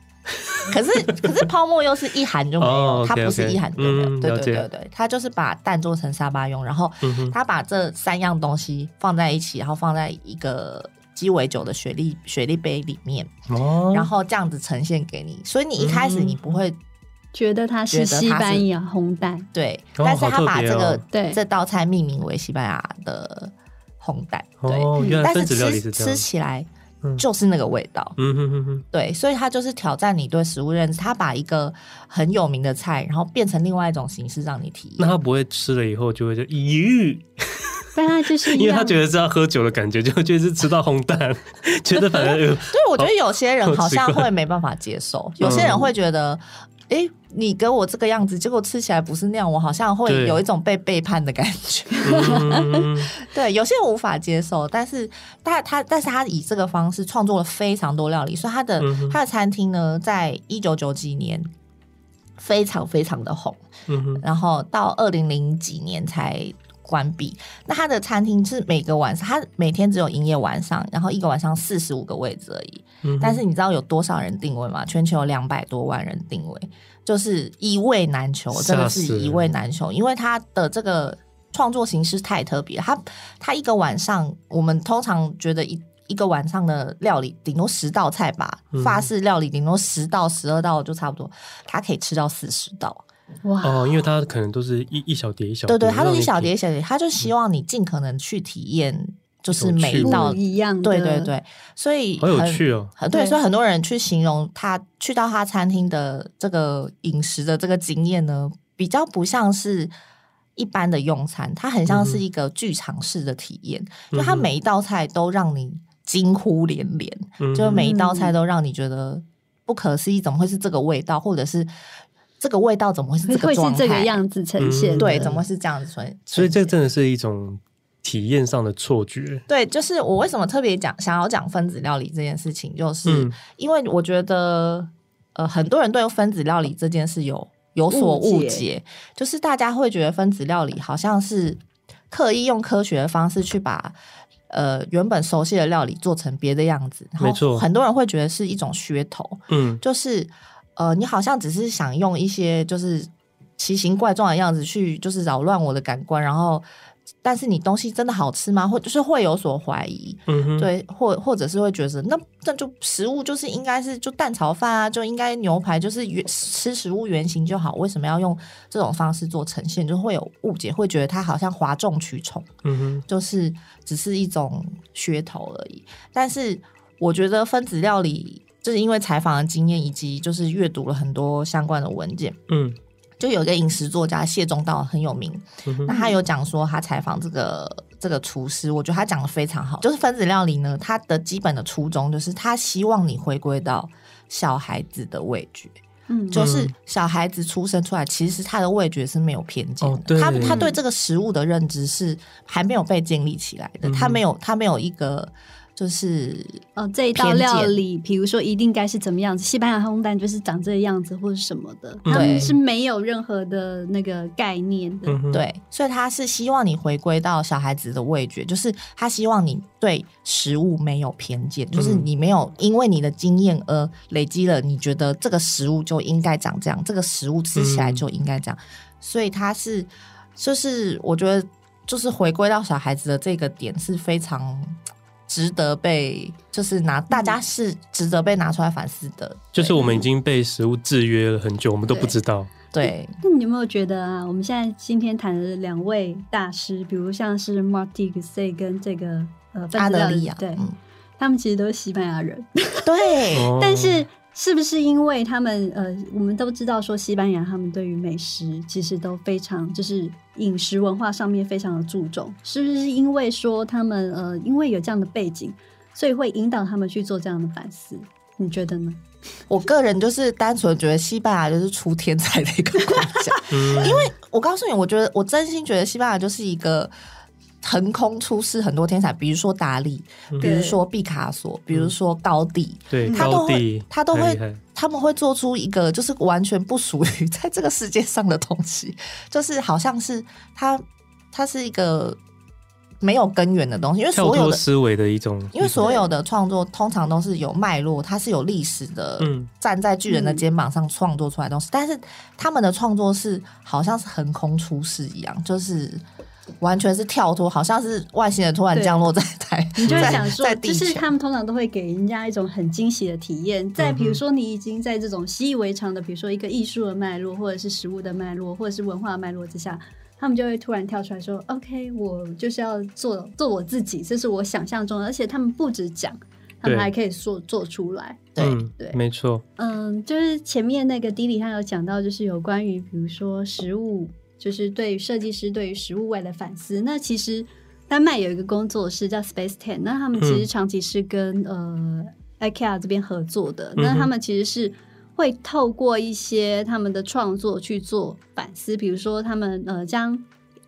Speaker 3: 可是可是泡沫又是一含就没有，
Speaker 1: 哦、
Speaker 3: 它不是一含就没有。
Speaker 1: 嗯、
Speaker 3: 对对对对，它就是把蛋做成沙巴用，然后
Speaker 1: 嗯、
Speaker 3: 它把这三样东西放在一起，然后放在一个鸡尾酒的雪莉雪莉杯里面，
Speaker 1: 哦，
Speaker 3: 然后这样子呈现给你。所以你一开始你不会。
Speaker 2: 觉得它是西班牙烘蛋，
Speaker 3: 对，但是他把这个、
Speaker 1: 哦
Speaker 3: 对。这道菜命名为西班牙的烘蛋，对，
Speaker 1: 哦、
Speaker 3: 但是吃吃起来就是那个味道，
Speaker 1: 嗯哼哼哼，
Speaker 3: 对，所以他就是挑战你对食物认知，他把一个很有名的菜，然后变成另外一种形式让你体验。
Speaker 1: 那他不会吃了以后就会就咦？
Speaker 2: 但他就是
Speaker 1: 因为他觉得是要喝酒的感觉，就就是吃到红蛋，觉得反正对，
Speaker 3: 我觉得有些人好像会没办法接受，有些人会觉得。哎，你给我这个样子，结果吃起来不是那样，我好像会有一种被背叛的感觉。对，有些人无法接受，但是他他，但是他以这个方式创作了非常多料理，所以他的、嗯、他的餐厅呢，在一九九几年非常非常的红，
Speaker 1: 嗯、
Speaker 3: 然后到二零零几年才关闭。那他的餐厅是每个晚上，他每天只有营业晚上，然后一个晚上四十五个位置而已。嗯、但是你知道有多少人定位吗？全球有两百多万人定位，就是一位难求，真的是一位难求。因为他的这个创作形式太特别，他他一个晚上，我们通常觉得一一个晚上的料理顶多十道菜吧，嗯、法式料理顶多十道十二道就差不多，他可以吃到四十道。
Speaker 2: 哇。
Speaker 1: 哦，因为他可能都是一一小碟一小碟，
Speaker 3: 对对，他是一小碟一小碟，他就希望你尽可能去体验。就是每一道
Speaker 2: 一样，
Speaker 3: 对对对，所以
Speaker 1: 好有趣哦。
Speaker 3: 对，所以很多人去形容他去到他餐厅的这个饮食的这个经验呢，比较不像是一般的用餐，它很像是一个剧场式的体验，就他每一道菜都让你惊呼连连，就每一道菜都让你觉得不可思议，怎么会是这个味道，或者是这个味道怎么会是这个状态，
Speaker 2: 这个样子呈现？
Speaker 3: 对，怎么会是这样子呈现？
Speaker 1: 所以这真的是一种。体验上的错觉，
Speaker 3: 对，就是我为什么特别讲想要讲分子料理这件事情，就是因为我觉得，呃，很多人对分子料理这件事有有所误解，误解，就是大家会觉得分子料理好像是刻意用科学的方式去把呃原本熟悉的料理做成别的样子，
Speaker 1: 没错，
Speaker 3: 很多人会觉得是一种噱头，
Speaker 1: 嗯，
Speaker 3: 就是呃，你好像只是想用一些就是奇形怪状的样子去就是扰乱我的感官，然后。但是你东西真的好吃吗？或就是会有所怀疑，
Speaker 1: 嗯哼，
Speaker 3: 对，或或者是会觉得那那就食物就是应该是就蛋炒饭啊，就应该牛排就是原吃食物原型就好，为什么要用这种方式做呈现？就会有误解，会觉得它好像哗众取宠，
Speaker 1: 嗯哼，
Speaker 3: 就是只是一种噱头而已。但是我觉得分子料理就是因为采访的经验以及就是阅读了很多相关的文件，
Speaker 1: 嗯。
Speaker 3: 就有一个饮食作家谢宗道很有名，
Speaker 1: 嗯、
Speaker 3: 那他有讲说他采访这个这个厨师，我觉得他讲的非常好。就是分子料理呢，它的基本的初衷就是他希望你回归到小孩子的味觉，
Speaker 2: 嗯，
Speaker 3: 就是小孩子出生出来，其实他的味觉是没有偏见的，
Speaker 1: 哦、
Speaker 3: 他他对这个食物的认知是还没有被建立起来的，
Speaker 1: 嗯、
Speaker 3: 他没有他没有一个。就是
Speaker 2: 呃这一道料理，比如说一定该是怎么样子，西班牙烘蛋就是长这个样子或者什么的，他们是没有任何的那个概念的。
Speaker 3: 对，对，所以他是希望你回归到小孩子的味觉，就是他希望你对食物没有偏见，就是你没有因为你的经验而累积了你觉得这个食物就应该长这样，这个食物吃起来就应该这样，所以他是就是我觉得就是回归到小孩子的这个点是非常。值得被就是拿，大家是值得被拿出来反思的。
Speaker 1: 就是我们已经被食物制约了很久，我们都不知道。
Speaker 3: 对，
Speaker 2: 那你有没有觉得啊？我们现在今天谈的两位大师，比如像是 Mark d i g s 跟这个呃
Speaker 3: 阿德利亚，
Speaker 2: 对、嗯，他们其实都是西班牙人。
Speaker 3: 对，
Speaker 2: 但是。是不是因为他们呃，我们都知道说西班牙他们对于美食其实都非常，就是饮食文化上面非常的注重。是不是因为说他们呃，因为有这样的背景，所以会引导他们去做这样的反思？你觉得呢？
Speaker 3: 我个人就是单纯觉得西班牙就是出天才的一个国家，因为我告诉你，我觉得我真心觉得西班牙就是一个。横空出世很多天才，比如说达利，比如说毕卡索，比如说高地，
Speaker 1: 对，
Speaker 3: 他都会，他都
Speaker 1: 会，
Speaker 3: 他们会做出一个就是完全不属于在这个世界上的东西，就是好像是他，他是一个没有根源的东西，因为所有的
Speaker 1: 思维的一种，
Speaker 3: 因为所有的创作通常都是有脉络，它是有历史的，嗯，站在巨人的肩膀上创作出来的东西，但是他们的创作是好像是横空出世一样，就是。完全是跳脱，好像是外星人突然降落在台，
Speaker 2: 你就会想说，就是他们通常都会给人家一种很惊喜的体验。在比如说，你已经在这种习以为常的，比如说一个艺术的脉络，或者是食物的脉络，或者是文化的脉络之下，他们就会突然跳出来说：“OK，我就是要做做我自己，这是我想象中的。”而且他们不止讲，他们还可以说做出来。对对，
Speaker 1: 没错。
Speaker 2: 嗯，就是前面那个 Dilly 他有讲到，就是有关于比如说食物。就是对于设计师对于食物味的反思。那其实丹麦有一个工作室叫 Space Ten，那他们其实长期是跟、嗯、呃 IKEA 这边合作的。那他们其实是会透过一些他们的创作去做反思，比如说他们呃将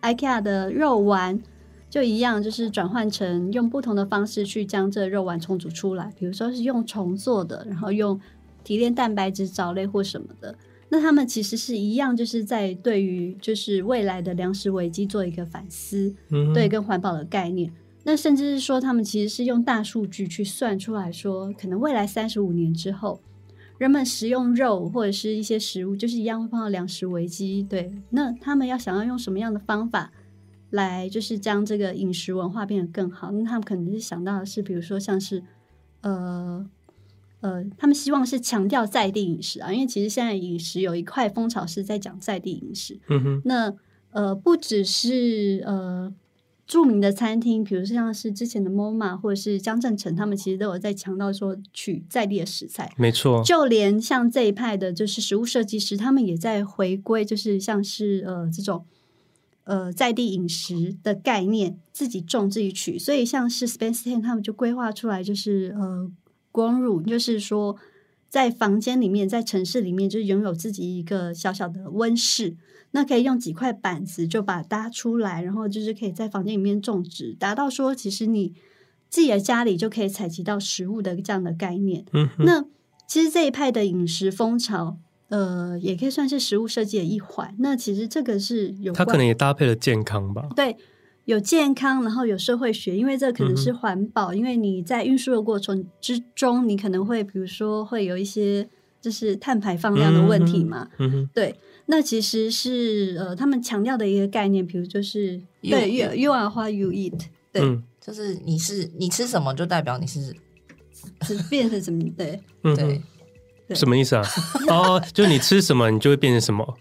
Speaker 2: IKEA 的肉丸就一样，就是转换成用不同的方式去将这肉丸重组出来，比如说是用虫做的，然后用提炼蛋白质藻类或什么的。那他们其实是一样，就是在对于就是未来的粮食危机做一个反思，嗯，对，跟环保的概念。那甚至是说，他们其实是用大数据去算出来说，可能未来三十五年之后，人们食用肉或者是一些食物，就是一样会碰到粮食危机。对，那他们要想要用什么样的方法来，就是将这个饮食文化变得更好？那他们可能是想到的是，比如说像是，呃。呃，他们希望是强调在地饮食啊，因为其实现在饮食有一块风潮是在讲在地饮食。嗯哼，那呃，不只是呃著名的餐厅，比如像是之前的 MoMA 或者是江振成，他们其实都有在强调说取在地的食材。
Speaker 1: 没错，
Speaker 2: 就连像这一派的，就是食物设计师，他们也在回归，就是像是呃这种呃在地饮食的概念，自己种自己取。所以像是 Space Ten 他们就规划出来，就是呃。光乳就是说，在房间里面，在城市里面，就是拥有自己一个小小的温室，那可以用几块板子就把它搭出来，然后就是可以在房间里面种植，达到说其实你自己的家里就可以采集到食物的这样的概念。嗯，那其实这一派的饮食风潮，呃，也可以算是食物设计的一环。那其实这个是有，
Speaker 1: 它可能也搭配了健康吧？
Speaker 2: 对。有健康，然后有社会学，因为这可能是环保，嗯。因为你在运输的过程之中，你可能会比如说会有一些就是碳排放量的问题嘛。嗯哼，对。那其实是呃，他们强调的一个概念，比如就是对，you you are what you eat，对，
Speaker 3: 嗯，就是你是你吃什么，就代表你是
Speaker 2: 是变成什么，对，
Speaker 3: 对，对，
Speaker 1: 什么意思啊？哦，就你吃什么，你就会变成什么？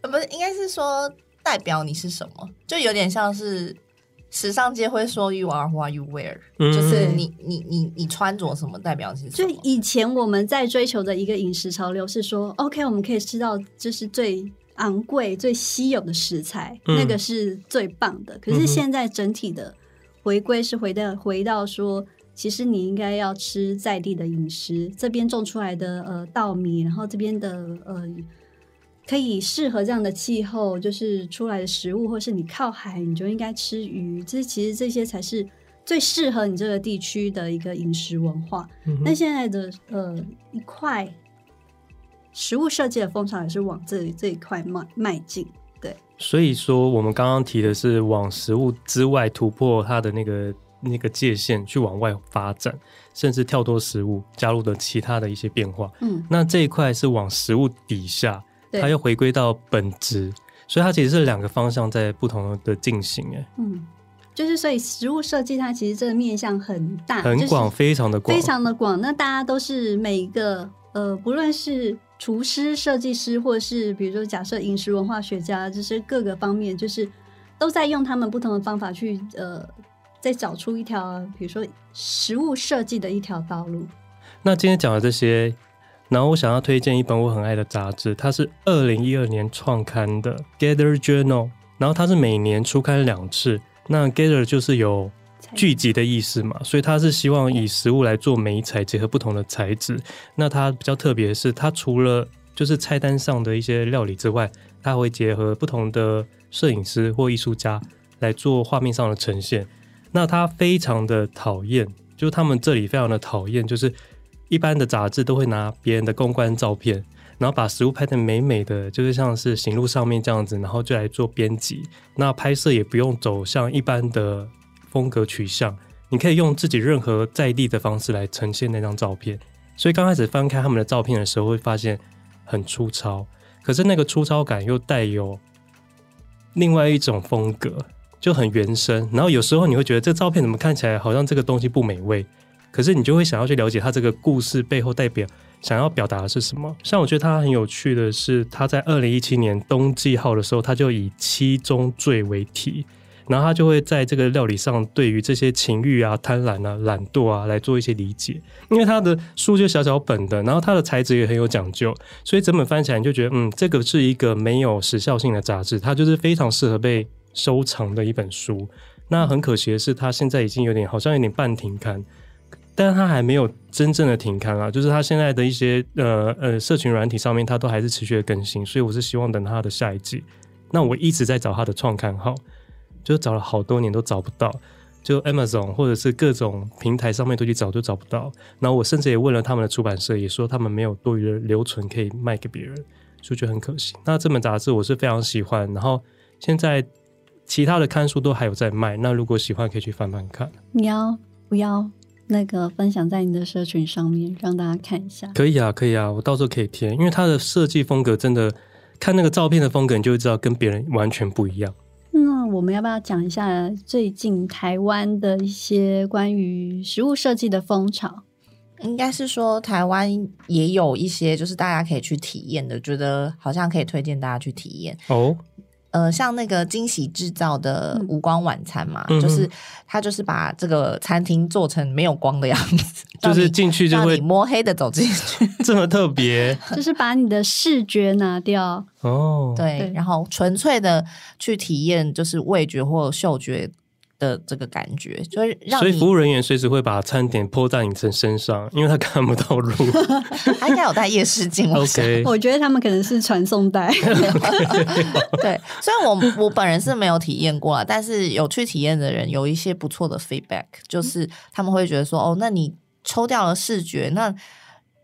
Speaker 3: 呃，不是，应该是说。代表你是什么，就有点像是时尚界会说 “you are what you wear”，嗯，就是你你你你穿着什么，代表是什么。
Speaker 2: 就以前我们在追求的一个饮食潮流是说，OK，我们可以吃到就是最昂贵、最稀有的食材，嗯，那个是最棒的。可是现在整体的回归是回到回到说，其实你应该要吃在地的饮食，这边种出来的呃稻米，然后这边的呃。可以适合这样的气候，就是出来的食物，或是你靠海，你就应该吃鱼。这其实这些才是最适合你这个地区的一个饮食文化。那、嗯、那现在的呃一块食物设计的风潮也是往这这一块迈迈进。对，
Speaker 1: 所以说我们刚刚提的是往食物之外突破它的那个那个界限，去往外发展，甚至跳脱食物，加入的其他的一些变化。嗯，那这一块是往食物底下，它又回归到本质，所以它其实是两个方向在不同的进行。哎，嗯，
Speaker 2: 就是所以食物设计它其实这个面向很大，
Speaker 1: 很广，非常的广，
Speaker 2: 非常的广。那大家都是每一个呃，不论是。厨师、设计师，或是比如说，假设饮食文化学家，就是各个方面，就是都在用他们不同的方法去呃，再找出一条，比如说食物设计的一条道路。
Speaker 1: 那今天讲的这些，然后我想要推荐一本我很爱的杂志，它是二零一二年创刊的《Gather Journal》，然后它是每年出刊两次。那 Gather 就是有。聚集的意思嘛，所以它是希望以食物来做媒材，结合不同的材质。那它比较特别的是，它除了就是菜单上的一些料理之外，它会结合不同的摄影师或艺术家来做画面上的呈现。那他非常的讨厌，就是他们这里非常的讨厌，就是一般的杂志都会拿别人的公关照片，然后把食物拍得美美的，就是像是行路上面这样子，然后就来做编辑。那拍摄也不用走向一般的。风格取向，你可以用自己任何在地的方式来呈现那张照片。所以刚开始翻开他们的照片的时候，会发现很粗糙，可是那个粗糙感又带有另外一种风格，就很原生。然后有时候你会觉得这照片怎么看起来好像这个东西不美味，可是你就会想要去了解他这个故事背后代表想要表达的是什么。像我觉得他很有趣的是，他在二零一七年冬季号的时候，他就以七宗罪为题。然后他就会在这个料理上，对于这些情欲啊、贪婪啊、懒惰啊，来做一些理解。因为他的书就小小本的，然后他的材质也很有讲究，所以整本翻起来你就觉得，嗯，这个是一个没有时效性的杂志，它就是非常适合被收藏的一本书。那很可惜的是，它现在已经有点好像有点半停刊，但是它还没有真正的停刊啊。就是它现在的一些呃呃社群软体上面，它都还是持续的更新，所以我是希望等它的下一季。那我一直在找它的创刊号。就找了好多年都找不到，就 Amazon 或者是各种平台上面都去找，都找不到。然后我甚至也问了他们的出版社，也说他们没有多余的留存可以卖给别人，所以觉得很可惜。那这本杂志我是非常喜欢，然后现在其他的刊书都还有在卖。那如果喜欢，可以去翻翻看。
Speaker 2: 你要不要那个分享在你的社群上面，让大家看一下？
Speaker 1: 可以啊，可以啊，我到时候可以贴，因为它的设计风格真的，看那个照片的风格，你就会知道跟别人完全不一样。
Speaker 2: 那我们要不要讲一下最近台湾的一些关于食物设计的风潮？
Speaker 3: 应该是说台湾也有一些，就是大家可以去体验的，觉得好像可以推荐大家去体验哦。呃，像那个惊喜制造的无光晚餐嘛，嗯、就是他就是把这个餐厅做成没有光的样子，
Speaker 1: 就是进去就会
Speaker 3: 摸黑的走进去，
Speaker 1: 这么特别，
Speaker 2: 就是把你的视觉拿掉
Speaker 3: 哦，对，对。然后纯粹的去体验，就是味觉或嗅觉。的这个感觉，就是让
Speaker 1: 所以服务人员随时会把餐点泼在你身身上，因为他看不到路。
Speaker 3: 他应该有带夜视镜。
Speaker 1: OK，
Speaker 2: 我觉得他们可能是传送带。
Speaker 3: 对，虽然我我本人是没有体验过啊，但是有去体验的人有一些不错的 feedback，就是他们会觉得说，哦，那你抽掉了视觉，那。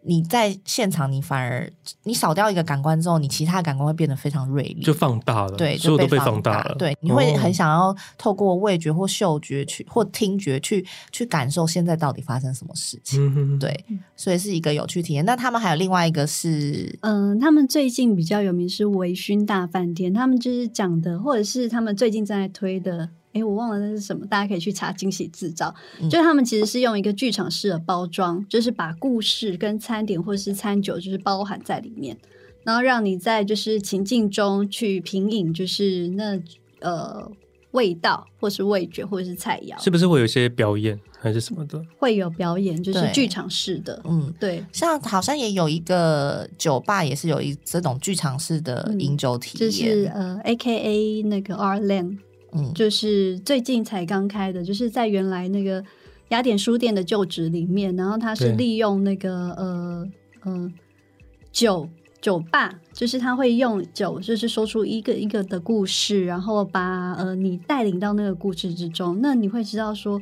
Speaker 3: 你在现场，你反而你少掉一个感官之后，你其他感官会变得非常锐利，
Speaker 1: 就放大了，
Speaker 3: 对，
Speaker 1: 所有都被放
Speaker 3: 大
Speaker 1: 了，
Speaker 3: 对，你会很想要透过味觉或嗅觉去或听觉去去感受现在到底发生什么事情，嗯、哼。对，所以是一个有趣体验。那他们还有另外一个是，
Speaker 2: 嗯，他们最近比较有名是微醺大饭店，他们就是讲的，或者是他们最近正在推的。哎，我忘了那是什么，大家可以去查惊喜制造。嗯、就他们其实是用一个剧场式的包装，就是把故事跟餐点或是餐酒就是包含在里面，然后让你在就是情境中去品饮，就是那呃味道或是味觉或者是菜肴，
Speaker 1: 是不是会有一些表演还是什么的？
Speaker 2: 会有表演，就是剧场式的。嗯，对，
Speaker 3: 像好像也有一个酒吧，也是有一这种剧场式的饮酒体验，
Speaker 2: 嗯、就是呃，A K A 那个 R Land。嗯，就是最近才刚开的，就是在原来那个雅典书店的旧址里面，然后他是利用那个呃呃酒酒吧，就是他会用酒，就是说出一个一个的故事，然后把呃你带领到那个故事之中，那你会知道说，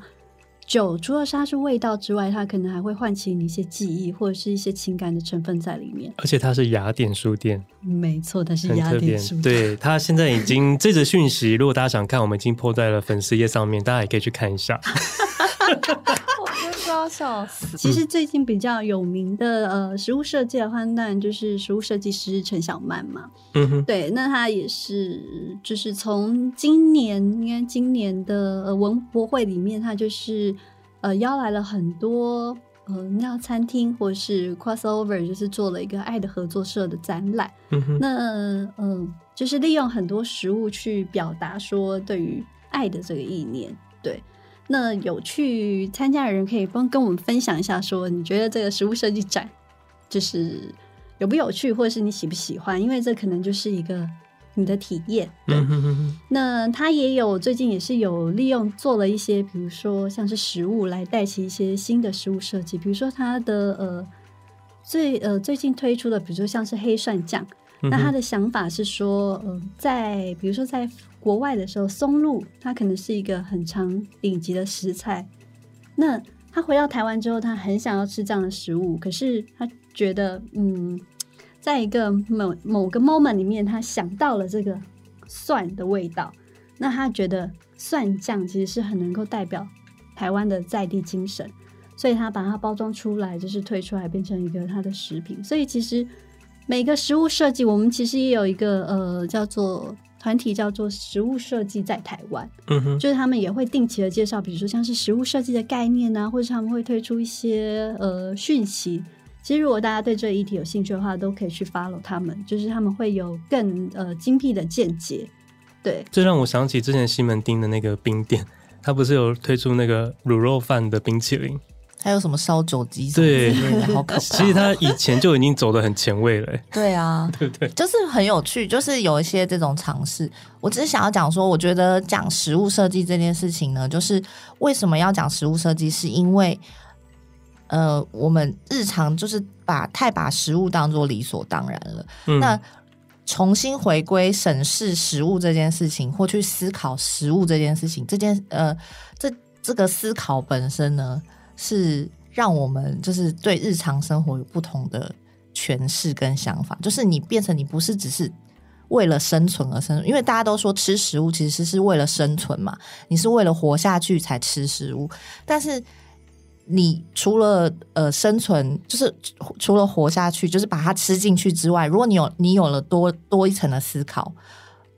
Speaker 2: 酒除了它是味道之外，它可能还会唤起你一些记忆或者是一些情感的成分在里面。
Speaker 1: 而且它是雅典书店，
Speaker 2: 没错，它是雅典书店。
Speaker 1: 对，它现在已经这则讯息，如果大家想看，我们已经 po 在了粉丝页上面，大家也可以去看一下。
Speaker 3: 我真是要笑死！
Speaker 2: 其实最近比较有名的呃食物设计的话，当然就是食物设计师陈小曼嘛。
Speaker 1: 嗯哼，
Speaker 2: 对，那他也是就是从今年应该今年的呃文博会里面，他就是呃邀来了很多呃那餐厅或是 crossover，就是做了一个爱的合作社的展览。
Speaker 1: 嗯哼，
Speaker 2: 那嗯、呃、就是利用很多食物去表达说对于爱的这个意念，对。那有去参加的人可以帮跟我们分享一下，说你觉得这个食物设计展就是有不有趣，或者是你喜不喜欢？因为这可能就是一个你的体验。对，那他也有最近也是有利用做了一些，比如说像是食物来带起一些新的食物设计，比如说他的呃最呃最近推出的，比如说像是黑蒜酱。那他的想法是说，呃，在比如说在国外的时候，松露它可能是一个很常顶级的食材。那他回到台湾之后，他很想要吃这样的食物，可是他觉得，嗯，在一个某某个 moment 里面，他想到了这个蒜的味道。那他觉得蒜酱其实是很能够代表台湾的在地精神，所以他把它包装出来，就是推出来变成一个他的食品。所以其实。每个食物设计，我们其实也有一个呃叫做团体，叫做食物设计在台湾。
Speaker 1: 嗯哼，
Speaker 2: 就是他们也会定期的介绍，比如说像是食物设计的概念啊，或者他们会推出一些呃讯息。其实如果大家对这个议题有兴趣的话，都可以去 follow 他们，就是他们会有更呃精辟的见解。对，
Speaker 1: 这让我想起之前西门町的那个冰店，他不是有推出那个卤肉饭的冰淇淋。
Speaker 3: 还有什么烧酒鸡？
Speaker 1: 对，
Speaker 3: 好可怕。
Speaker 1: 其实他以前就已经走得很前卫了。
Speaker 3: 对啊，
Speaker 1: 对对，
Speaker 3: 就是很有趣，就是有一些这种尝试。我只是想要讲说，我觉得讲食物设计这件事情呢，就是为什么要讲食物设计，是因为呃，我们日常就是把太把食物当做理所当然了。嗯、那重新回归审视食物这件事情，或去思考食物这件事情，这件呃，这这个思考本身呢，是让我们就是对日常生活有不同的诠释跟想法，就是你变成你不是只是为了生存而生存，因为大家都说吃食物其实是为了生存嘛，你是为了活下去才吃食物，但是你除了呃生存，就是除了活下去，就是把它吃进去之外，如果你有你有了多多一层的思考，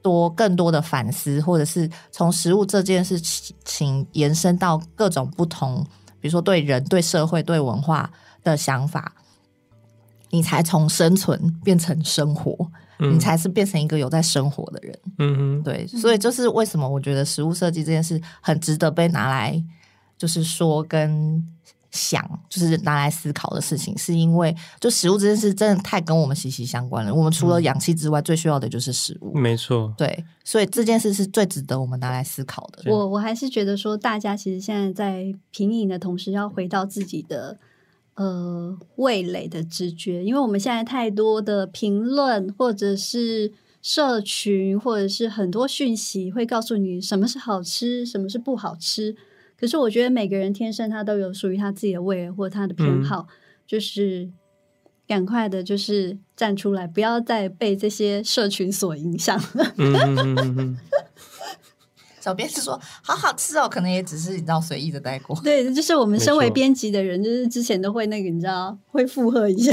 Speaker 3: 多更多的反思，或者是从食物这件事情延伸到各种不同。比如说，对人、对社会、对文化的想法，你才从生存变成生活，嗯、你才是变成一个有在生活的人。
Speaker 1: 嗯嗯，
Speaker 3: 对，所以就是为什么我觉得食物设计这件事很值得被拿来，就是说跟。想就是拿来思考的事情，是因为就食物这件事真的太跟我们息息相关了。我们除了氧气之外，嗯、最需要的就是食物。
Speaker 1: 没错，
Speaker 3: 对，所以这件事是最值得我们拿来思考的。
Speaker 2: 我我还是觉得说，大家其实现在在品饮的同时，要回到自己的呃味蕾的直觉，因为我们现在太多的评论，或者是社群，或者是很多讯息，会告诉你什么是好吃，什么是不好吃。可是我觉得每个人天生他都有属于他自己的味或他的偏好，嗯、就是赶快的，就是站出来，不要再被这些社群所影响。
Speaker 1: 嗯、
Speaker 3: 小编是说好好吃哦，可能也只是你知道随意的带过。
Speaker 2: 对，就是我们身为编辑的人，就是之前都会那个你知道会附和一下，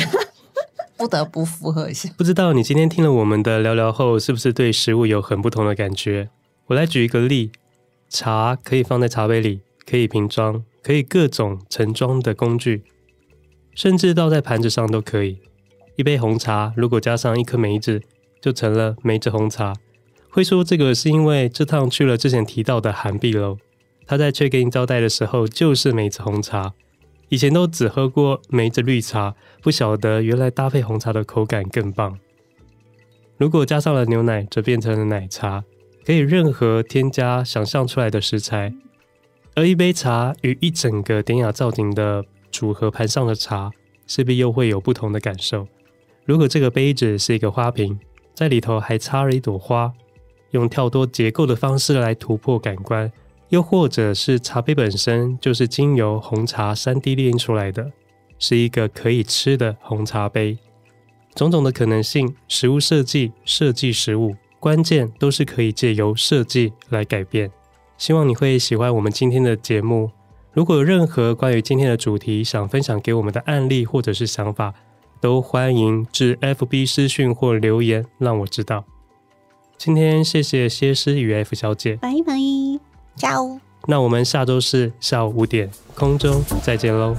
Speaker 3: 不得不附和一下。
Speaker 1: 不知道你今天听了我们的聊聊后，是不是对食物有很不同的感觉？我来举一个例，茶可以放在茶杯里。可以瓶装，可以各种盛装的工具，甚至倒在盘子上都可以。一杯红茶如果加上一颗梅子，就成了梅子红茶。会说这个是因为这趟去了之前提到的韩碧楼，他在 check in 招待的时候就是梅子红茶。以前都只喝过梅子绿茶，不晓得原来搭配红茶的口感更棒。如果加上了牛奶，则变成了奶茶。可以任何添加想象出来的食材。而一杯茶与一整个典雅造型的组合盘上的茶，势必又会有不同的感受。如果这个杯子是一个花瓶，在里头还插了一朵花，用跳多结构的方式来突破感官，又或者是茶杯本身就是经由红茶三 D 炼出来的，是一个可以吃的红茶杯。种种的可能性，食物设计设计食物，关键都是可以借由设计来改变。希望你会喜欢我们今天的节目。如果有任何关于今天的主题想分享给我们的案例或者是想法，都欢迎至 FB 私讯或留言让我知道。今天谢谢谢师与 F 小姐，
Speaker 2: 拜拜。
Speaker 3: 加油！
Speaker 1: 那我们下周四下午五点空中再见喽。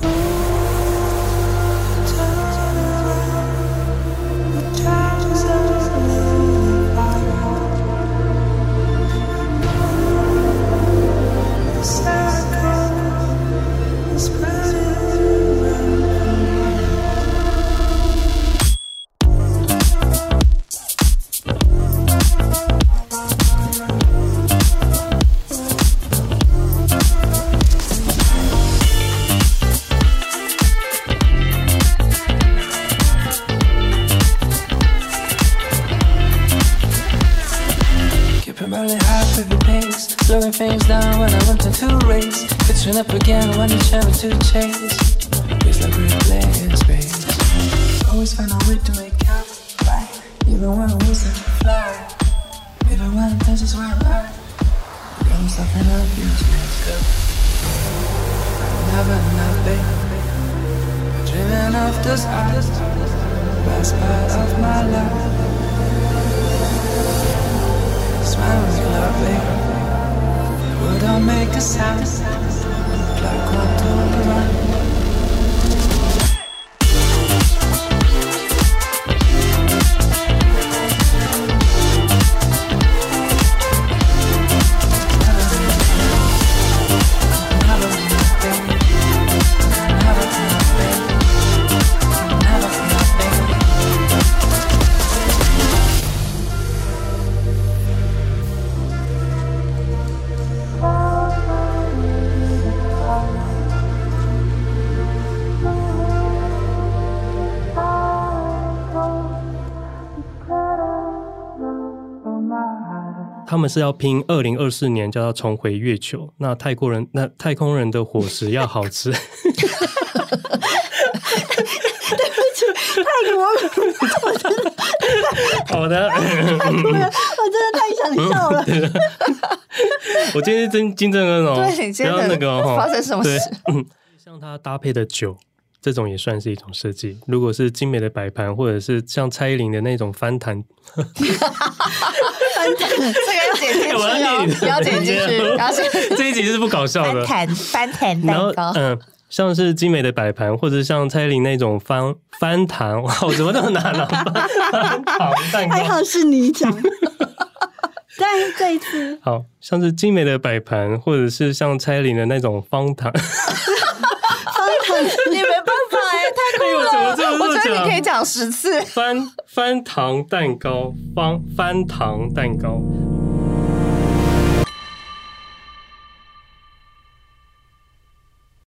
Speaker 4: love does I Best part of my life. Smiling lovely Would I make a sound? Like what do I
Speaker 1: 他们是要拼二零二四年叫他重回月球。那太空人，那太空人的伙食要好吃。对
Speaker 2: 不起，太国人，我真的
Speaker 1: 好的，
Speaker 2: 我真的太想笑了。
Speaker 1: 我今天真金正恩哦，
Speaker 3: 对，不要那个、哦、发生什么事？
Speaker 1: 嗯，像他搭配的酒。这种也算是一种设计。如果是精美的摆盘，或者是像蔡依林的那种翻弹，翻
Speaker 3: 弹这个要剪进去哦，要剪进去。然后
Speaker 1: 这一集是不搞笑的，
Speaker 3: 翻弹翻弹蛋糕。
Speaker 1: 嗯，像是精美的摆盘，或者像蔡依林那种翻翻弹，哇，我怎么那么难呢？翻糖蛋糕，
Speaker 2: 还好是你讲。但是这一次，
Speaker 1: 好像是精美的摆盘，或者是像蔡依林的那种方糖。
Speaker 3: 你没办法哎、欸，太酷了！
Speaker 1: 哎、我，怎么这么这么
Speaker 3: 我觉得你可以讲十次。
Speaker 1: 翻翻糖蛋糕，方翻糖蛋糕。